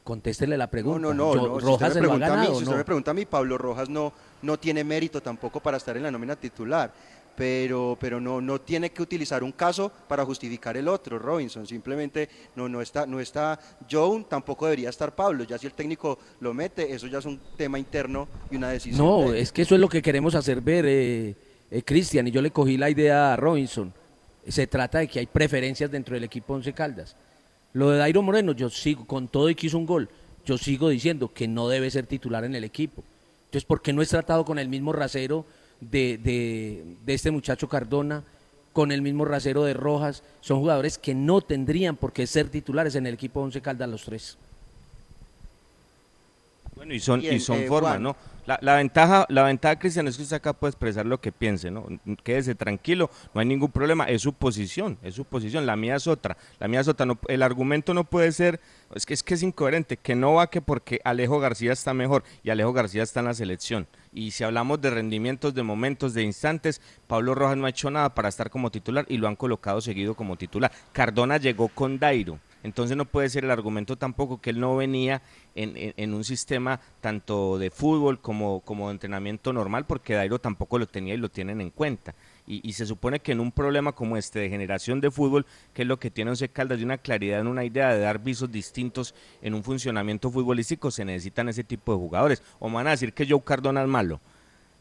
Contéstele la pregunta. No, no, no. Yo- no. Si Rojas usted me pregunta a mí, si usted ¿no? me pregunta a mí, Pablo Rojas no, no tiene mérito tampoco para estar en la nómina titular. Pero, pero no, no tiene que utilizar un caso para justificar el otro, Robinson. Simplemente no, no está, no está Joan, tampoco debería estar Pablo. Ya si el técnico lo mete, eso ya es un tema interno y una decisión. No, de es que eso es lo que queremos hacer ver, eh, eh, Cristian, y yo le cogí la idea a Robinson. Se trata de que hay preferencias dentro del equipo Once Caldas. Lo de Dairo Moreno, yo sigo, con todo y que hizo un gol, yo sigo diciendo que no debe ser titular en el equipo. Entonces, ¿por qué no es tratado con el mismo rasero de, de, de este muchacho Cardona, con el mismo rasero de Rojas? Son jugadores que no tendrían por qué ser titulares en el equipo Once Caldas los tres. Bueno, y son, y son eh, formas. ¿no? La, la ventaja, la ventaja, Cristian, es que usted acá puede expresar lo que piense, ¿no? Quédese tranquilo, no hay ningún problema, es su posición, es su posición, la mía es otra, la mía es otra, no, el argumento no puede ser, es que es que es incoherente, que no va que porque Alejo García está mejor y Alejo García está en la selección. Y si hablamos de rendimientos, de momentos, de instantes, Pablo Rojas no ha hecho nada para estar como titular y lo han colocado seguido como titular. Cardona llegó con Dairo. Entonces no puede ser el argumento tampoco que él no venía en, un sistema tanto de fútbol como, como de entrenamiento normal, porque Dairo tampoco lo tenía y lo tienen en cuenta. Y, y se supone que en un problema como este de generación de fútbol, que es lo que tiene Once Caldas, de una claridad en una idea de dar visos distintos en un funcionamiento futbolístico, se necesitan ese tipo de jugadores. O me van a decir que Joe Cardona es malo.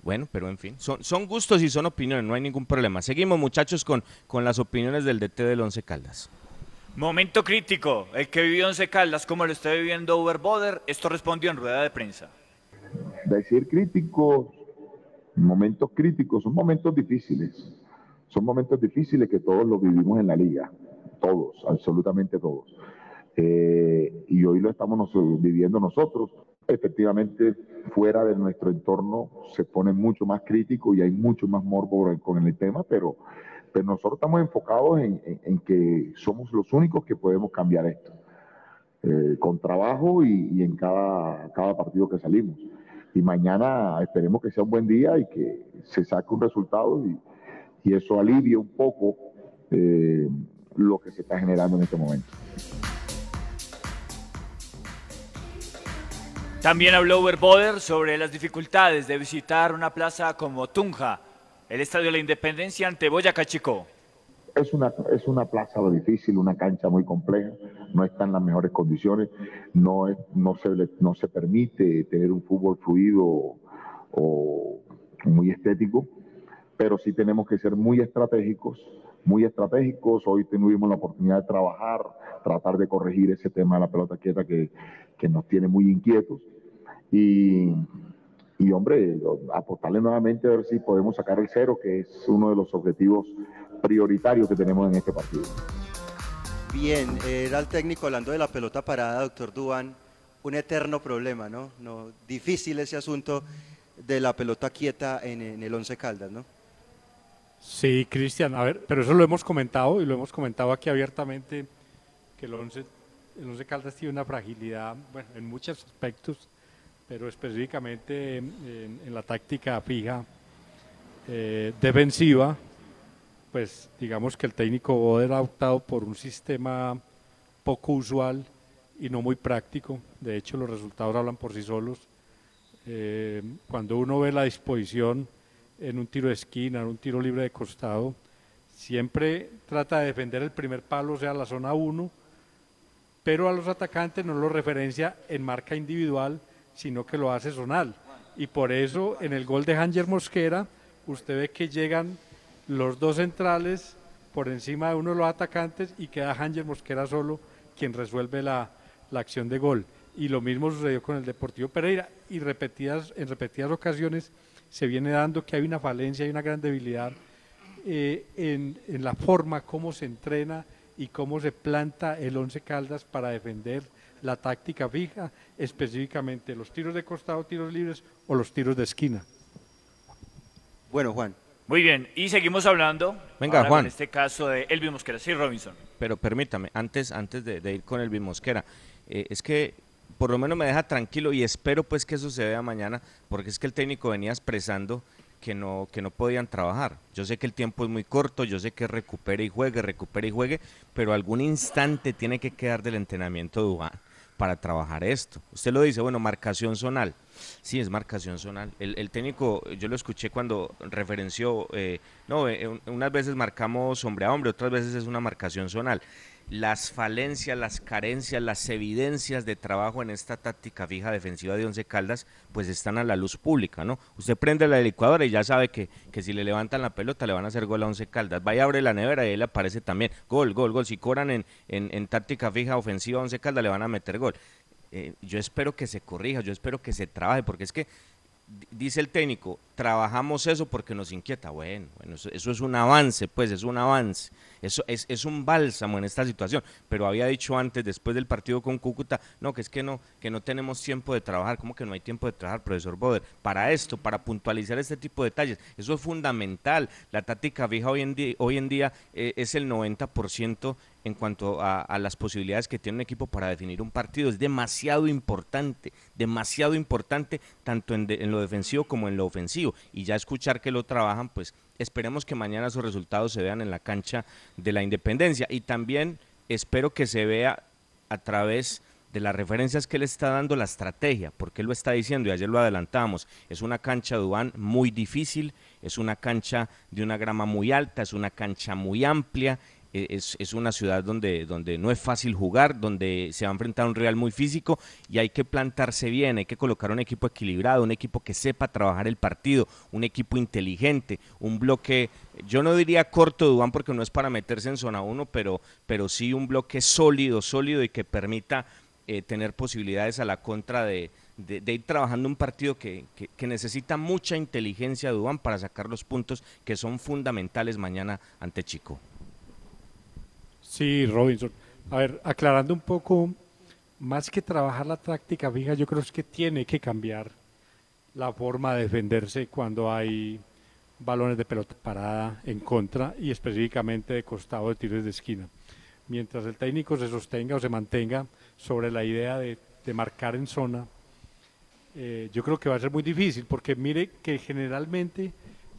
Bueno, pero en fin, son, son gustos y son opiniones, no hay ningún problema. Seguimos muchachos con, con las opiniones del DT del Once Caldas. Momento crítico, el que vivió Once Caldas, como lo está viviendo Uber Boder, esto respondió en rueda de prensa. decir críticos, momentos críticos, son momentos difíciles. Son momentos difíciles que todos los vivimos en la liga. Todos, absolutamente todos. Eh, y hoy lo estamos viviendo nosotros. Efectivamente, fuera de nuestro entorno se pone mucho más crítico y hay mucho más morbo con el tema, pero, pero nosotros estamos enfocados en, que somos los únicos que podemos cambiar esto. Eh, con trabajo y, en cada, cada partido que salimos. Y mañana esperemos que sea un buen día y que se saque un resultado y, eso alivie un poco eh, lo que se está generando en este momento. También habló Uber Boder sobre las dificultades de visitar una plaza como Tunja, el Estadio de la Independencia ante Boyacá Chico. Es una, es una plaza difícil, una cancha muy compleja, no está en las mejores condiciones, no, es- no, se, no se permite tener un fútbol fluido o muy estético, pero sí tenemos que ser muy estratégicos, muy estratégicos. Hoy tuvimos la oportunidad de trabajar, tratar de corregir ese tema de la pelota quieta que, que nos tiene muy inquietos. Y, y hombre, apostarle nuevamente a ver si podemos sacar el cero, que es uno de los objetivos prioritarios que tenemos en este partido. Bien, era el técnico hablando de la pelota parada, doctor Duan, un eterno problema, ¿no? no difícil ese asunto de la pelota quieta en, en el Once Caldas, ¿no? Sí, Cristian, a ver, pero eso lo hemos comentado y lo hemos comentado aquí abiertamente, que el Once, el Once Caldas tiene una fragilidad, bueno, en muchos aspectos, pero específicamente en, en- la táctica fija eh, defensiva, pues digamos que el técnico Boder ha optado por un sistema poco usual y no muy práctico. De hecho, los resultados hablan por sí solos. Eh, cuando uno ve la disposición en un tiro de esquina, en un tiro libre de costado, siempre trata de defender el primer palo, o sea, la zona 1, pero a los atacantes no lo referencia en marca individual, sino que lo hace zonal. Y por eso en el gol de Hanger Mosquera, usted ve que llegan los dos centrales por encima de uno de los atacantes y queda Hanger Mosquera solo quien resuelve la, la acción de gol. Y lo mismo sucedió con el Deportivo Pereira y repetidas, en repetidas ocasiones se viene dando que hay una falencia, hay una gran debilidad eh, en, en la forma como se entrena y cómo se planta el Once Caldas para defender la táctica fija, específicamente los tiros de costado, tiros libres o los tiros de esquina. Bueno, Juan. Muy bien, y seguimos hablando. Venga, ahora Juan. En este caso de Elvin Mosquera. Sí, Robinson. Pero permítame, antes, antes de, de ir con el Mosquera, eh, es que por lo menos me deja tranquilo y espero pues que eso se vea mañana, porque es que el técnico venía expresando que no, que no podían trabajar. Yo sé que el tiempo es muy corto, yo sé que recupere y juegue, recupere y juegue, pero algún instante tiene que quedar del entrenamiento de Dubán para trabajar esto. Usted lo dice, bueno, marcación zonal. Sí, es marcación zonal. El, técnico, yo lo escuché cuando referenció, eh, no, eh, un- unas veces marcamos hombre a hombre, otras veces es una marcación zonal. Las falencias, las carencias, las evidencias de trabajo en esta táctica fija defensiva de Once Caldas, pues están a la luz pública, ¿no? Usted prende la licuadora y ya sabe que, que si le levantan la pelota le van a hacer gol a Once Caldas. Vaya, abre la nevera y le aparece también gol, gol, gol. Si cobran en, en, en táctica fija ofensiva a Once Caldas le van a meter gol. Eh, yo espero que se corrija, yo espero que se trabaje, porque es que dice el técnico, trabajamos eso porque nos inquieta. Bueno, bueno eso, es un avance, pues es un avance. Eso es, es un bálsamo en esta situación. Pero había dicho antes, después del partido con Cúcuta, no, que es que no, que no tenemos tiempo de trabajar. ¿Cómo que no hay tiempo de trabajar, profesor Boder? Para esto, para puntualizar este tipo de detalles. Eso es fundamental. La táctica fija hoy en día, hoy en día eh, es el 90% en cuanto a, a, las posibilidades que tiene un equipo para definir un partido. Es demasiado importante, demasiado importante, tanto en, lo defensivo como en lo ofensivo. Y ya escuchar que lo trabajan, pues esperemos que mañana sus resultados se vean en la cancha de la independencia. Y también espero que se vea a través de las referencias que le está dando la estrategia, porque él lo está diciendo y ayer lo adelantamos, es una cancha Dubán muy difícil, es una cancha de una grama muy alta, es una cancha muy amplia, es, es, una ciudad donde, donde no es fácil jugar, donde se va a enfrentar a un Real muy físico y hay que plantarse bien, hay que colocar un equipo equilibrado, un equipo que sepa trabajar el partido, un equipo inteligente, un bloque, yo no diría corto, Dubán, porque no es para meterse en zona 1, pero, pero sí un bloque sólido, sólido y que permita eh, tener posibilidades a la contra de, de, de, ir trabajando un partido que, que, que, necesita mucha inteligencia, Dubán, para sacar los puntos que son fundamentales mañana ante Chico. Sí, Robinson. A ver, aclarando un poco, más que trabajar la táctica fija, yo creo que tiene que cambiar la forma de defenderse cuando hay balones de pelota parada en contra y específicamente de costado de tiros de esquina. Mientras el técnico se sostenga o se mantenga sobre la idea de, marcar en zona, eh, yo creo que va a ser muy difícil porque mire que generalmente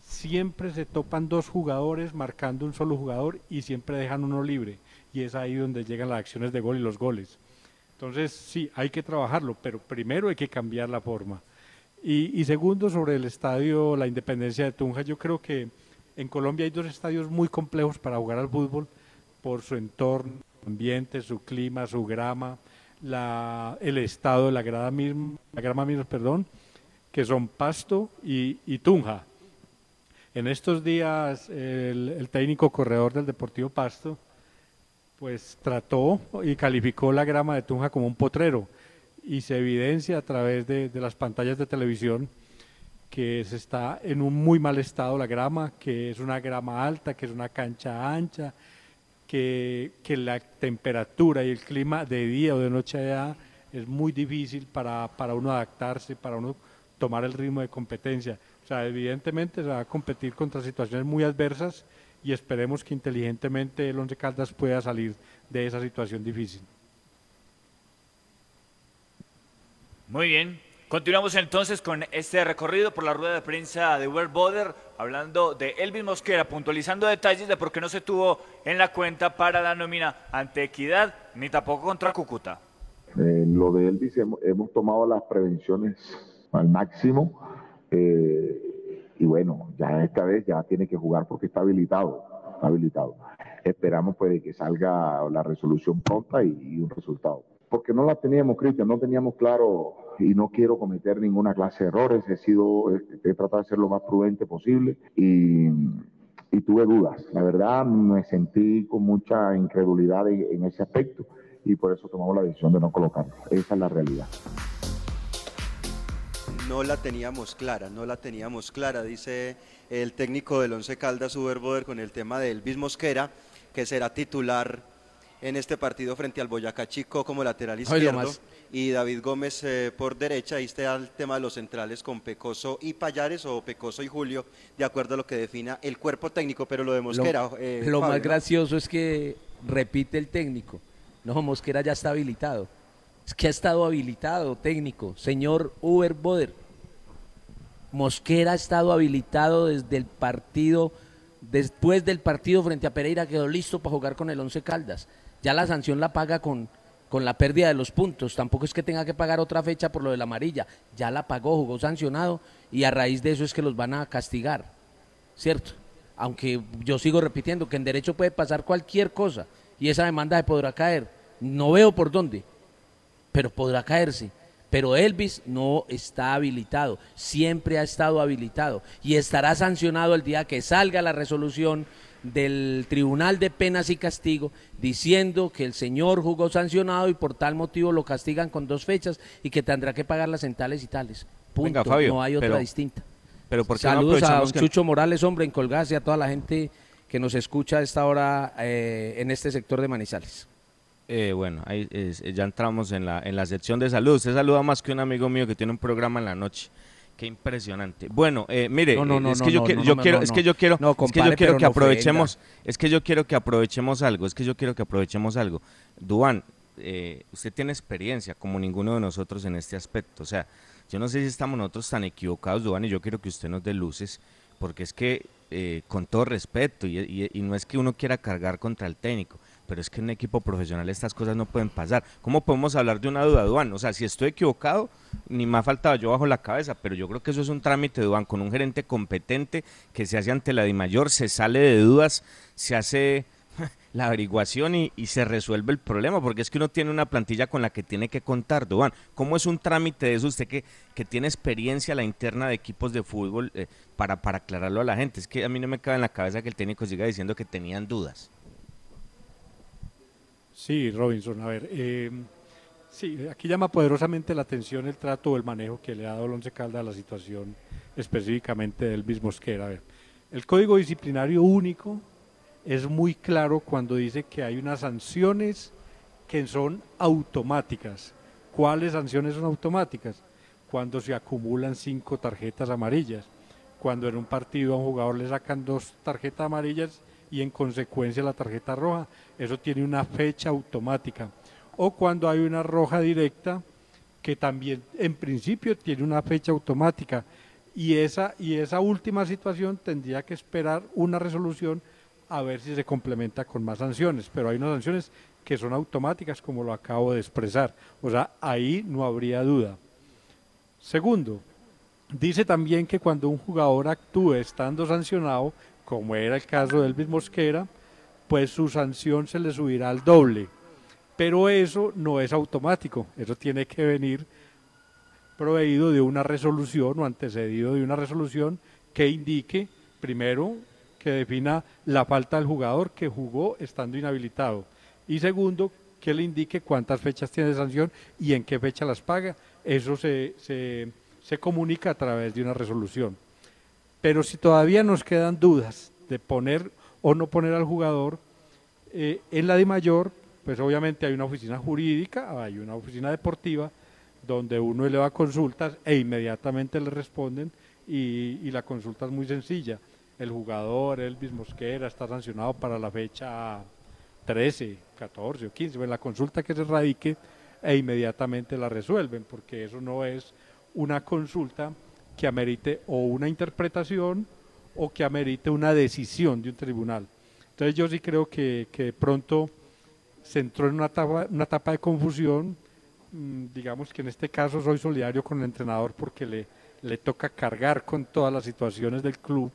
siempre se topan dos jugadores marcando un solo jugador y siempre dejan uno libre. Y es ahí donde llegan las acciones de gol y los goles. Entonces, sí, hay que trabajarlo, pero primero hay que cambiar la forma. Y, y segundo, sobre el estadio La Independencia de Tunja, yo creo que en Colombia hay dos estadios muy complejos para jugar al fútbol por su entorno, ambiente, su clima, su grama, la, el estado de la grama misma, la grama misma, perdón, que son Pasto y, y Tunja. En estos días el, el, técnico corredor del Deportivo Pasto pues trató y calificó la grama de Tunja como un potrero y se evidencia a través de, de, las pantallas de televisión que se está en un muy mal estado la grama, que es una grama alta, que es una cancha ancha, que, que la temperatura y el clima de día o de noche allá es muy difícil para, para uno adaptarse, para uno tomar el ritmo de competencia. O sea, evidentemente se va a competir contra situaciones muy adversas y esperemos que inteligentemente el Once Caldas pueda salir de esa situación difícil. Muy bien. Continuamos entonces con este recorrido por la rueda de prensa de Uber Boder, hablando de Elvin Mosquera, puntualizando detalles de por qué no se tuvo en la cuenta para la nómina ante Equidad, ni tampoco contra Cúcuta. Eh, lo de Elvis hemos, hemos tomado las prevenciones al máximo eh, y bueno, ya esta vez ya tiene que jugar porque está habilitado, está habilitado. Esperamos pues que salga la resolución pronta y, y un resultado. Porque no la teníamos, Cristian, no teníamos claro y no quiero cometer ninguna clase de errores. He sido, he, tratado de ser lo más prudente posible y, y tuve dudas. La verdad, me sentí con mucha incredulidad en, en ese aspecto y por eso tomamos la decisión de no colocarlo. Esa es la realidad no la teníamos clara, no la teníamos clara, dice el técnico del Once Caldas, Uber Boder, con el tema de Elvis Mosquera, que será titular en este partido frente al Boyacá Chico como lateral izquierdo y David Gómez eh, por derecha. Ahí está el tema de los centrales con Pecoso y Payares o Pecoso y Julio, de acuerdo a lo que defina el cuerpo técnico, pero lo de Mosquera. Lo, eh, lo Fabio, más gracioso es que repite el técnico. No, Mosquera ya está habilitado. Es que ha estado habilitado, técnico. Señor Uber Boder. Mosquera ha estado habilitado desde el partido, después del partido frente a Pereira, quedó listo para jugar con el Once Caldas. Ya la sanción la paga con, con la pérdida de los puntos. Tampoco es que tenga que pagar otra fecha por lo de la amarilla. Ya la pagó, jugó sancionado y a raíz de eso es que los van a castigar. ¿Cierto? Aunque yo sigo repitiendo que en derecho puede pasar cualquier cosa y esa demanda se podrá caer. No veo por dónde, pero podrá caerse. Pero Elvis no está habilitado, siempre ha estado habilitado y estará sancionado el día que salga la resolución del Tribunal de Penas y Castigo diciendo que el señor jugó sancionado y por tal motivo lo castigan con dos fechas y que tendrá que pagar las en tales y tales. Punto. Venga, Fabio, no hay otra pero- distinta. Pero ¿por qué no Saludos a don que- Chucho Morales, hombre, en Colgas y a toda la gente que nos escucha a esta hora eh, en este sector de Manizales. Eh, bueno, ahí es- ya entramos en la, en la sección de salud. Usted saluda más que un amigo mío que tiene un programa en la noche. Qué impresionante. Bueno, eh, mire, es que yo, quiero, es que yo quiero, es que yo quiero que no aprovechemos, es que yo quiero que aprovechemos algo, es que yo quiero que aprovechemos algo. Duan, eh, usted tiene experiencia como ninguno de nosotros en este aspecto. O sea, yo no sé si estamos nosotros tan equivocados, Duan, y yo quiero que usted nos dé luces, porque es que, eh, con todo respeto, y, y- y no es que uno quiera cargar contra el técnico, pero es que en un equipo profesional estas cosas no pueden pasar. ¿Cómo podemos hablar de una duda, Duan? O sea, si estoy equivocado, ni más faltaba yo bajo la cabeza, pero yo creo que eso es un trámite, Duan, con un gerente competente que se hace ante la DIMAYOR, se sale de dudas, se hace (laughs) la averiguación y, se resuelve el problema, porque es que uno tiene una plantilla con la que tiene que contar, Duan. ¿Cómo es un trámite de eso usted que, que tiene experiencia la interna de equipos de fútbol eh, para, para aclararlo a la gente? Es que a mí no me cabe en la cabeza que el técnico siga diciendo que tenían dudas. Sí, Robinson, a ver, eh, sí, aquí llama poderosamente la atención el trato o el manejo que le ha dado el Once a la situación específicamente del Luis Mosquera. A ver, el código disciplinario único es muy claro cuando dice que hay unas sanciones que son automáticas. ¿Cuáles sanciones son automáticas? Cuando se acumulan cinco tarjetas amarillas, cuando en un partido a un jugador le sacan dos tarjetas amarillas y en consecuencia la tarjeta roja, eso tiene una fecha automática. O cuando hay una roja directa que también en principio tiene una fecha automática y esa, y esa última situación tendría que esperar una resolución a ver si se complementa con más sanciones, pero hay unas sanciones que son automáticas como lo acabo de expresar, o sea, ahí no habría duda. Segundo, dice también que cuando un jugador actúe estando sancionado, como era el caso de Elvis Mosquera, pues su sanción se le subirá al doble. Pero eso no es automático, eso tiene que venir proveído de una resolución o antecedido de una resolución que indique, primero, que defina la falta del jugador que jugó estando inhabilitado y segundo, que le indique cuántas fechas tiene de sanción y en qué fecha las paga. Eso se, se, se comunica a través de una resolución. Pero si todavía nos quedan dudas de poner o no poner al jugador, eh, en la de mayor, pues obviamente hay una oficina jurídica, hay una oficina deportiva, donde uno eleva consultas e inmediatamente le responden y, y la consulta es muy sencilla. El jugador, Elvis Mosquera, está sancionado para la fecha 13, 14 o 15, pues la consulta que se radique e inmediatamente la resuelven, porque eso no es una consulta que amerite o una interpretación o que amerite una decisión de un tribunal. Entonces yo sí creo que, que de pronto se entró en una etapa, una etapa de confusión, mm, digamos que en este caso soy solidario con el entrenador porque le, le toca cargar con todas las situaciones del club.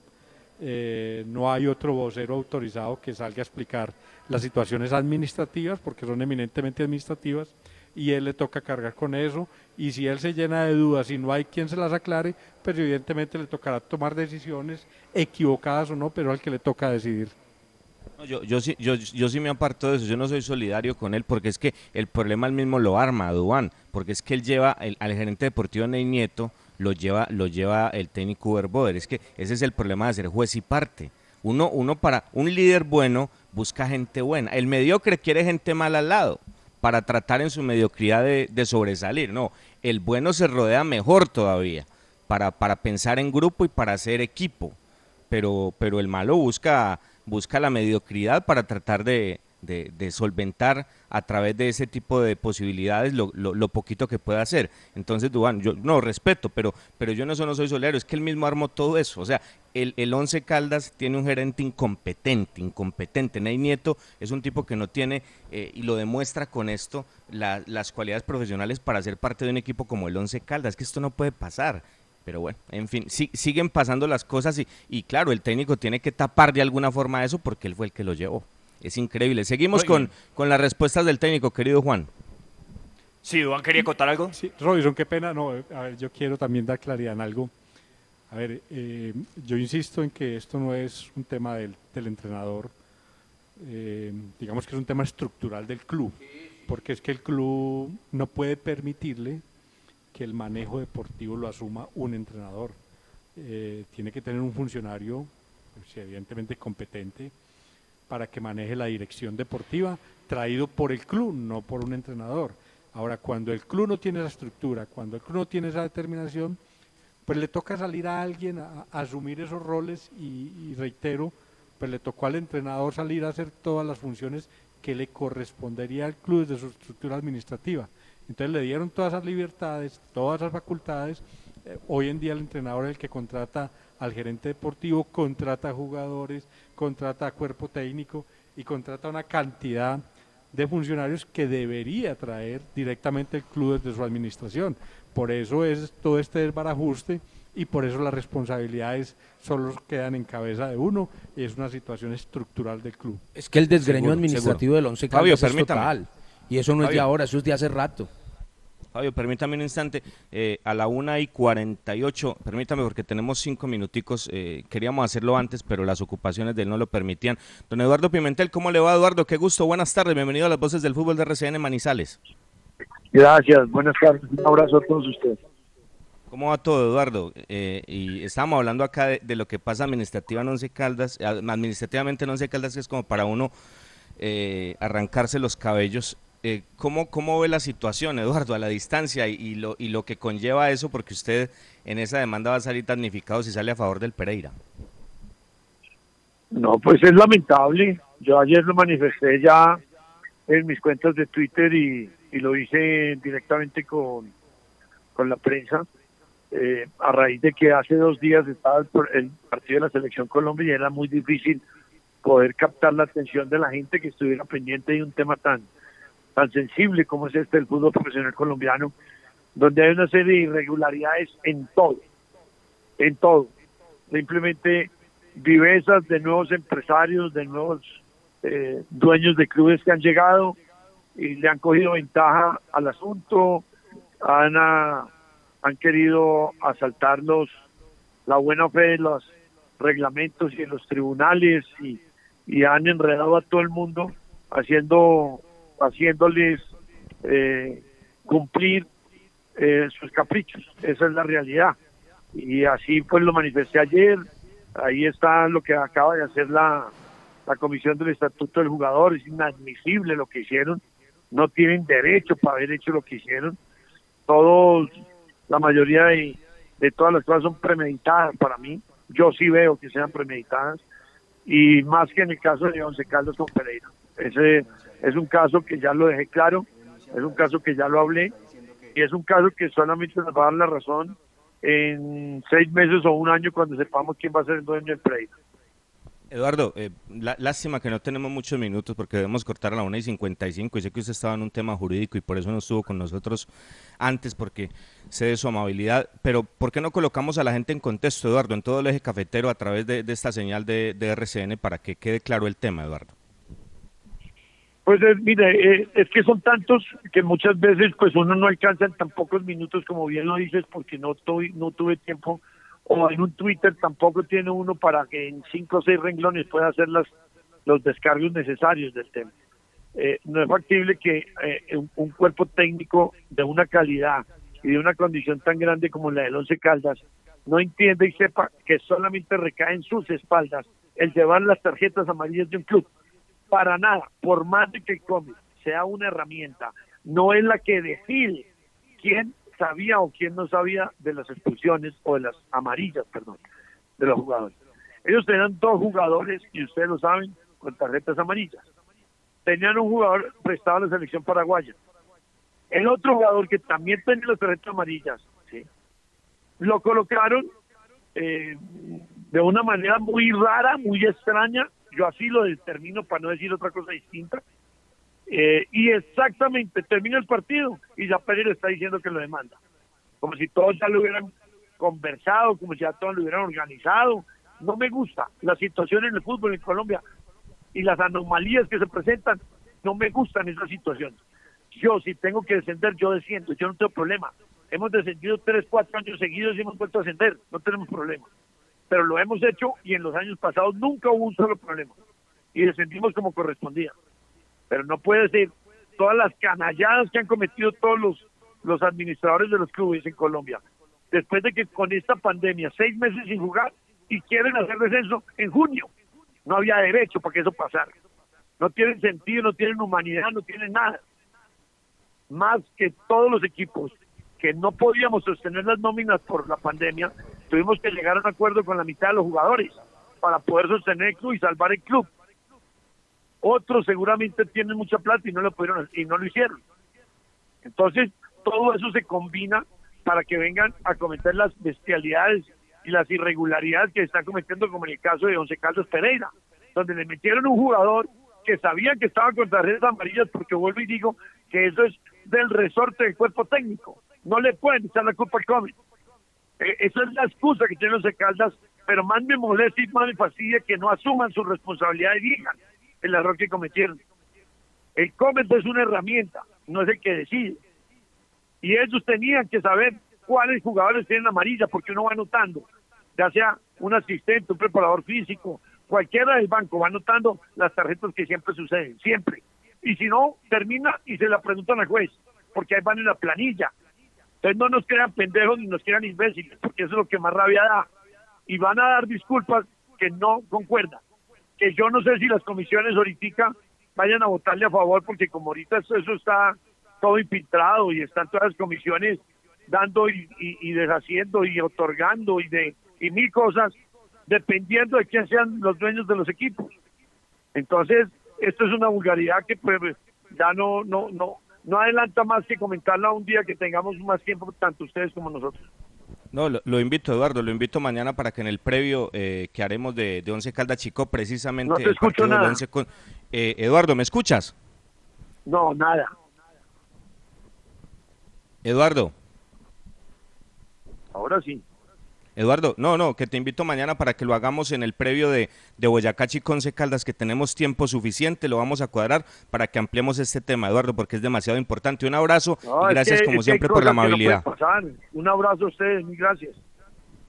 Eh, no hay otro vocero autorizado que salga a explicar las situaciones administrativas, porque son eminentemente administrativas, y él le toca cargar con eso, y si él se llena de dudas y no hay quien se las aclare, pues evidentemente le tocará tomar decisiones equivocadas o no, pero al que le toca decidir. Yo, yo, sí, yo, yo sí me aparto de eso, yo no soy solidario con él porque es que el problema él mismo lo arma, Duan, porque es que él lleva el- al gerente deportivo Ney Nieto, lo lleva, lo lleva el técnico Uber es que ese es el problema de ser juez y parte. Uno, uno para un líder bueno busca gente buena, el mediocre quiere gente mala al lado para tratar en su mediocridad de, sobresalir, no, el bueno se rodea mejor todavía para, pensar en grupo y para hacer equipo pero, el malo busca, la mediocridad para tratar de, solventar a través de ese tipo de posibilidades lo, poquito que pueda hacer. Entonces, Dubán, yo no respeto, pero, yo no, no soy solidario, es que él mismo armó todo eso. O sea, el, el Once Caldas tiene un gerente incompetente, incompetente. Ney Nieto es un tipo que no tiene, eh, y lo demuestra con esto, la- las cualidades profesionales para ser parte de un equipo como el Once Caldas. que esto no puede pasar. Pero bueno, en fin, siguen pasando las cosas y, y claro, el técnico tiene que tapar de alguna forma eso porque él fue el que lo llevó. Es increíble. Seguimos con, con las respuestas del técnico, querido Juan. Sí, Duan quería contar algo. Sí, Robinson, qué pena. No, a ver, yo quiero también dar claridad en algo. A ver, eh, yo insisto en que esto no es un tema del, del entrenador, eh, digamos que es un tema estructural del club, porque es que el club no puede permitirle que el manejo deportivo lo asuma un entrenador. Eh, tiene que tener un funcionario, pues, evidentemente competente, para que maneje la dirección deportiva, traído por el club, no por un entrenador. Ahora, cuando el club no tiene esa estructura, cuando el club no tiene esa determinación, pues le toca salir a alguien a, a asumir esos roles y, reitero, pues le tocó al entrenador salir a hacer todas las funciones que le correspondería al club desde su estructura administrativa. Entonces le dieron todas esas libertades, todas esas facultades. Eh, hoy en día el entrenador es el que contrata al gerente deportivo, contrata jugadores, contrata a cuerpo técnico y contrata una cantidad de funcionarios que debería traer directamente el club desde su administración. Por eso es todo este desbarajuste y por eso las responsabilidades solo quedan en cabeza de uno y es una situación estructural del club. Es que el desgreño Seguro, administrativo seguro. del Once Fabio, es permítame. total. Y eso no es de ahora, eso es de hace rato. Fabio, permítame un instante. eh, a la una y 48, permítame porque tenemos cinco minuticos. eh, queríamos hacerlo antes, pero las ocupaciones de él no lo permitían. Don Eduardo Pimentel, ¿cómo le va, Eduardo? Qué gusto, buenas tardes. Bienvenido a las voces del fútbol de RCN Manizales. Gracias, buenas tardes. Un abrazo a todos ustedes. ¿Cómo va todo, Eduardo? Eh, y estábamos hablando acá de, de lo que pasa administrativa en Once Caldas, eh, administrativamente en Once Caldas, que es como para uno eh, arrancarse los cabellos. Eh, ¿cómo, ¿Cómo ve la situación, Eduardo, a la distancia y, y lo, y lo que conlleva eso? Porque usted en esa demanda va a salir damnificado si sale a favor del Pereira. No, pues es lamentable. Yo ayer lo manifesté ya en mis cuentas de Twitter y, y lo hice directamente con, con la prensa. eh, a raíz de que hace dos días estaba el, el partido de la Selección Colombia y era muy difícil poder captar la atención de la gente que estuviera pendiente de un tema tan, tan sensible como es este del fútbol profesional colombiano, donde hay una serie de irregularidades en todo, en todo. Simplemente vivezas de nuevos empresarios, de nuevos eh, dueños de clubes que han llegado y le han cogido ventaja al asunto, han, ah, han querido asaltar los, la buena fe de los reglamentos y de los tribunales y, y han enredado a todo el mundo haciendo haciéndoles eh, cumplir eh, sus caprichos. Esa es la realidad. Y así pues lo manifesté ayer. Ahí está lo que acaba de hacer la, la Comisión del Estatuto del Jugador. Es inadmisible lo que hicieron. No tienen derecho para haber hecho lo que hicieron. Todos, la mayoría de, de todas las cosas son premeditadas para mí. Yo sí veo que sean premeditadas. Y más que en el caso de Once Caldas con Pereira. Ese es un caso que ya lo dejé claro. Es un caso que ya lo hablé. Y es un caso que solamente nos va a dar la razón en seis meses o un año cuando sepamos quién va a ser el dueño del Pereira. Eduardo, eh, lá- lástima que no tenemos muchos minutos porque debemos cortar a la 1 y 55 y sé que usted estaba en un tema jurídico y por eso no estuvo con nosotros antes porque sé de su amabilidad, pero ¿por qué no colocamos a la gente en contexto, Eduardo, en todo el eje cafetero a través de, esta señal de, RCN para que quede claro el tema, Eduardo? Pues eh, mire, eh, es que son tantos que muchas veces pues uno no alcanza en tan pocos minutos como bien lo dices porque no no tuve tiempo o en un Twitter tampoco tiene uno para que en cinco o seis renglones pueda hacer las, los descargos necesarios del tema. Eh, no es factible que eh, un, cuerpo técnico de una calidad y de una condición tan grande como la del Once Caldas no entienda y sepa que solamente recae en sus espaldas el llevar las tarjetas amarillas de un club. Para nada, por más de que el cómic sea una herramienta, no es la que decide quién sabía o quién no sabía de las expulsiones o de las amarillas, perdón, de los jugadores. Ellos tenían dos jugadores, y ustedes lo saben, con tarjetas amarillas. Tenían un jugador prestado a la selección paraguaya. El otro jugador que también tenía las tarjetas amarillas, ¿sí? lo colocaron eh, de una manera muy rara, muy extraña. Yo así lo determino para no decir otra cosa distinta. Eh, y exactamente termina el partido y ya Pereira está diciendo que lo demanda. Como si todos ya lo hubieran conversado, como si ya todos lo hubieran organizado. No me gusta la situación en el fútbol en Colombia y las anomalías que se presentan. No me gustan esas situaciones. Yo, si tengo que descender, yo desciendo. Yo no tengo problema. Hemos descendido tres, cuatro años seguidos y hemos vuelto a ascender. No tenemos problema. Pero lo hemos hecho y en los años pasados nunca hubo un solo problema. Y descendimos como correspondía. Pero no puede ser todas las canalladas que han cometido todos los los administradores de los clubes en Colombia, después de que con esta pandemia, seis meses sin jugar, y quieren hacer descenso en junio. No había derecho para que eso pasara. No tienen sentido, no tienen humanidad, no tienen nada. Más que todos los equipos que no podíamos sostener las nóminas por la pandemia, tuvimos que llegar a un acuerdo con la mitad de los jugadores para poder sostener el club y salvar el club. Otros seguramente tienen mucha plata y no lo pudieron y no lo hicieron. Entonces, todo eso se combina para que vengan a cometer las bestialidades y las irregularidades que están cometiendo, como en el caso de Once Caldas Pereira, donde le metieron un jugador que sabía que estaba contra redes amarillas, porque vuelvo y digo que eso es del resorte del cuerpo técnico. No le pueden echar la culpa al COVID. Eh, esa es la excusa que tienen Once Caldas, pero más me molesta y más me fastidia que no asuman su responsabilidad y digan el error que cometieron. El COMET es una herramienta, no es el que decide. Y ellos tenían que saber cuáles jugadores tienen amarilla, porque uno va anotando, ya sea un asistente, un preparador físico, cualquiera del banco va anotando las tarjetas que siempre suceden, siempre. Y si no, termina y se la preguntan al juez, porque ahí van en la planilla. Entonces no nos crean pendejos ni nos crean imbéciles, porque eso es lo que más rabia da. Y van a dar disculpas que no concuerdan. Que yo no sé si las comisiones ahorita vayan a votarle a favor, porque como ahorita eso, está todo infiltrado y están todas las comisiones dando y, deshaciendo y otorgando y de y mil cosas dependiendo de quién sean los dueños de los equipos. Entonces, esto es una vulgaridad que pues ya no no no no adelanta más que comentarla un día que tengamos más tiempo tanto ustedes como nosotros. No, lo, invito, Eduardo, lo invito mañana para que en el previo eh, que haremos de, de Once Calda Chico, precisamente... No te escucho nada. Eh, Eduardo, ¿me escuchas? No, nada. Eduardo. Ahora sí. Eduardo, no, no, que te invito mañana para que lo hagamos en el previo de, de Boyacá Chiconce Caldas, que tenemos tiempo suficiente, lo vamos a cuadrar para que ampliemos este tema, Eduardo, porque es demasiado importante. Un abrazo y gracias como siempre por la amabilidad. Un abrazo a ustedes, muy gracias.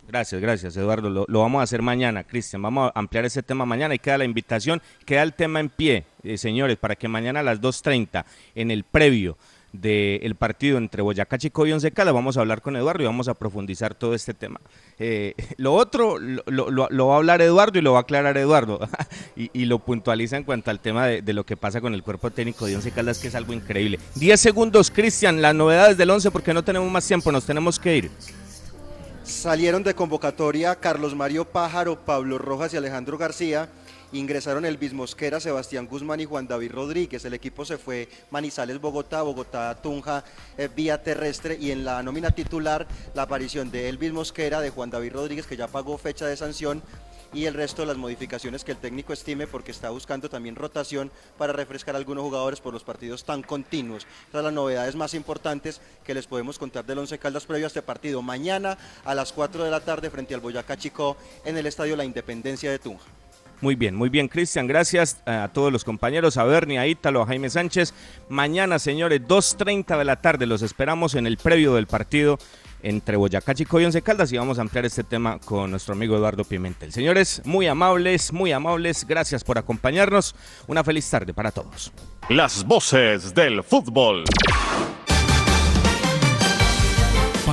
Gracias, gracias, Eduardo. Lo, lo, vamos a hacer mañana, Cristian. Vamos a ampliar ese tema mañana y queda la invitación, queda el tema en pie, eh, señores, para que mañana a las 2.30 en el previo del partido entre Boyacá Chico y Once Caldas. Vamos a hablar con Eduardo y vamos a profundizar todo este tema. Eh, (laughs) lo otro lo, lo, va a hablar Eduardo y lo va a aclarar Eduardo (laughs) y, lo puntualiza en cuanto al tema de, lo que pasa con el cuerpo técnico de Once Caldas, que es algo increíble. Diez segundos, Cristian, las novedades del Once porque no tenemos más tiempo, nos tenemos que ir. Salieron de convocatoria Carlos Mario Pájaro, Pablo Rojas y Alejandro García ingresaron Elvis Mosquera, Sebastián Guzmán y Juan David Rodríguez. El equipo se fue Manizales, Bogotá, Bogotá, Tunja, eh, vía terrestre y en la nómina titular la aparición de Elvis Mosquera, de Juan David Rodríguez, que ya pagó fecha de sanción y el resto de las modificaciones que el técnico estime porque está buscando también rotación para refrescar a algunos jugadores por los partidos tan continuos. Estas las novedades más importantes que les podemos contar del Once Caldas previo a este partido. Mañana a las 4 de la tarde frente al Boyacá Chico en el Estadio La Independencia de Tunja. Muy bien, muy bien, Cristian. Gracias a todos los compañeros, a Bernie, a Ítalo, a Jaime Sánchez. Mañana, señores, 2.30 de la tarde, los esperamos en el previo del partido entre Boyacá y Once Caldas y vamos a ampliar este tema con nuestro amigo Eduardo Pimentel. Señores, muy amables, muy amables, gracias por acompañarnos. Una feliz tarde para todos. Las voces del fútbol.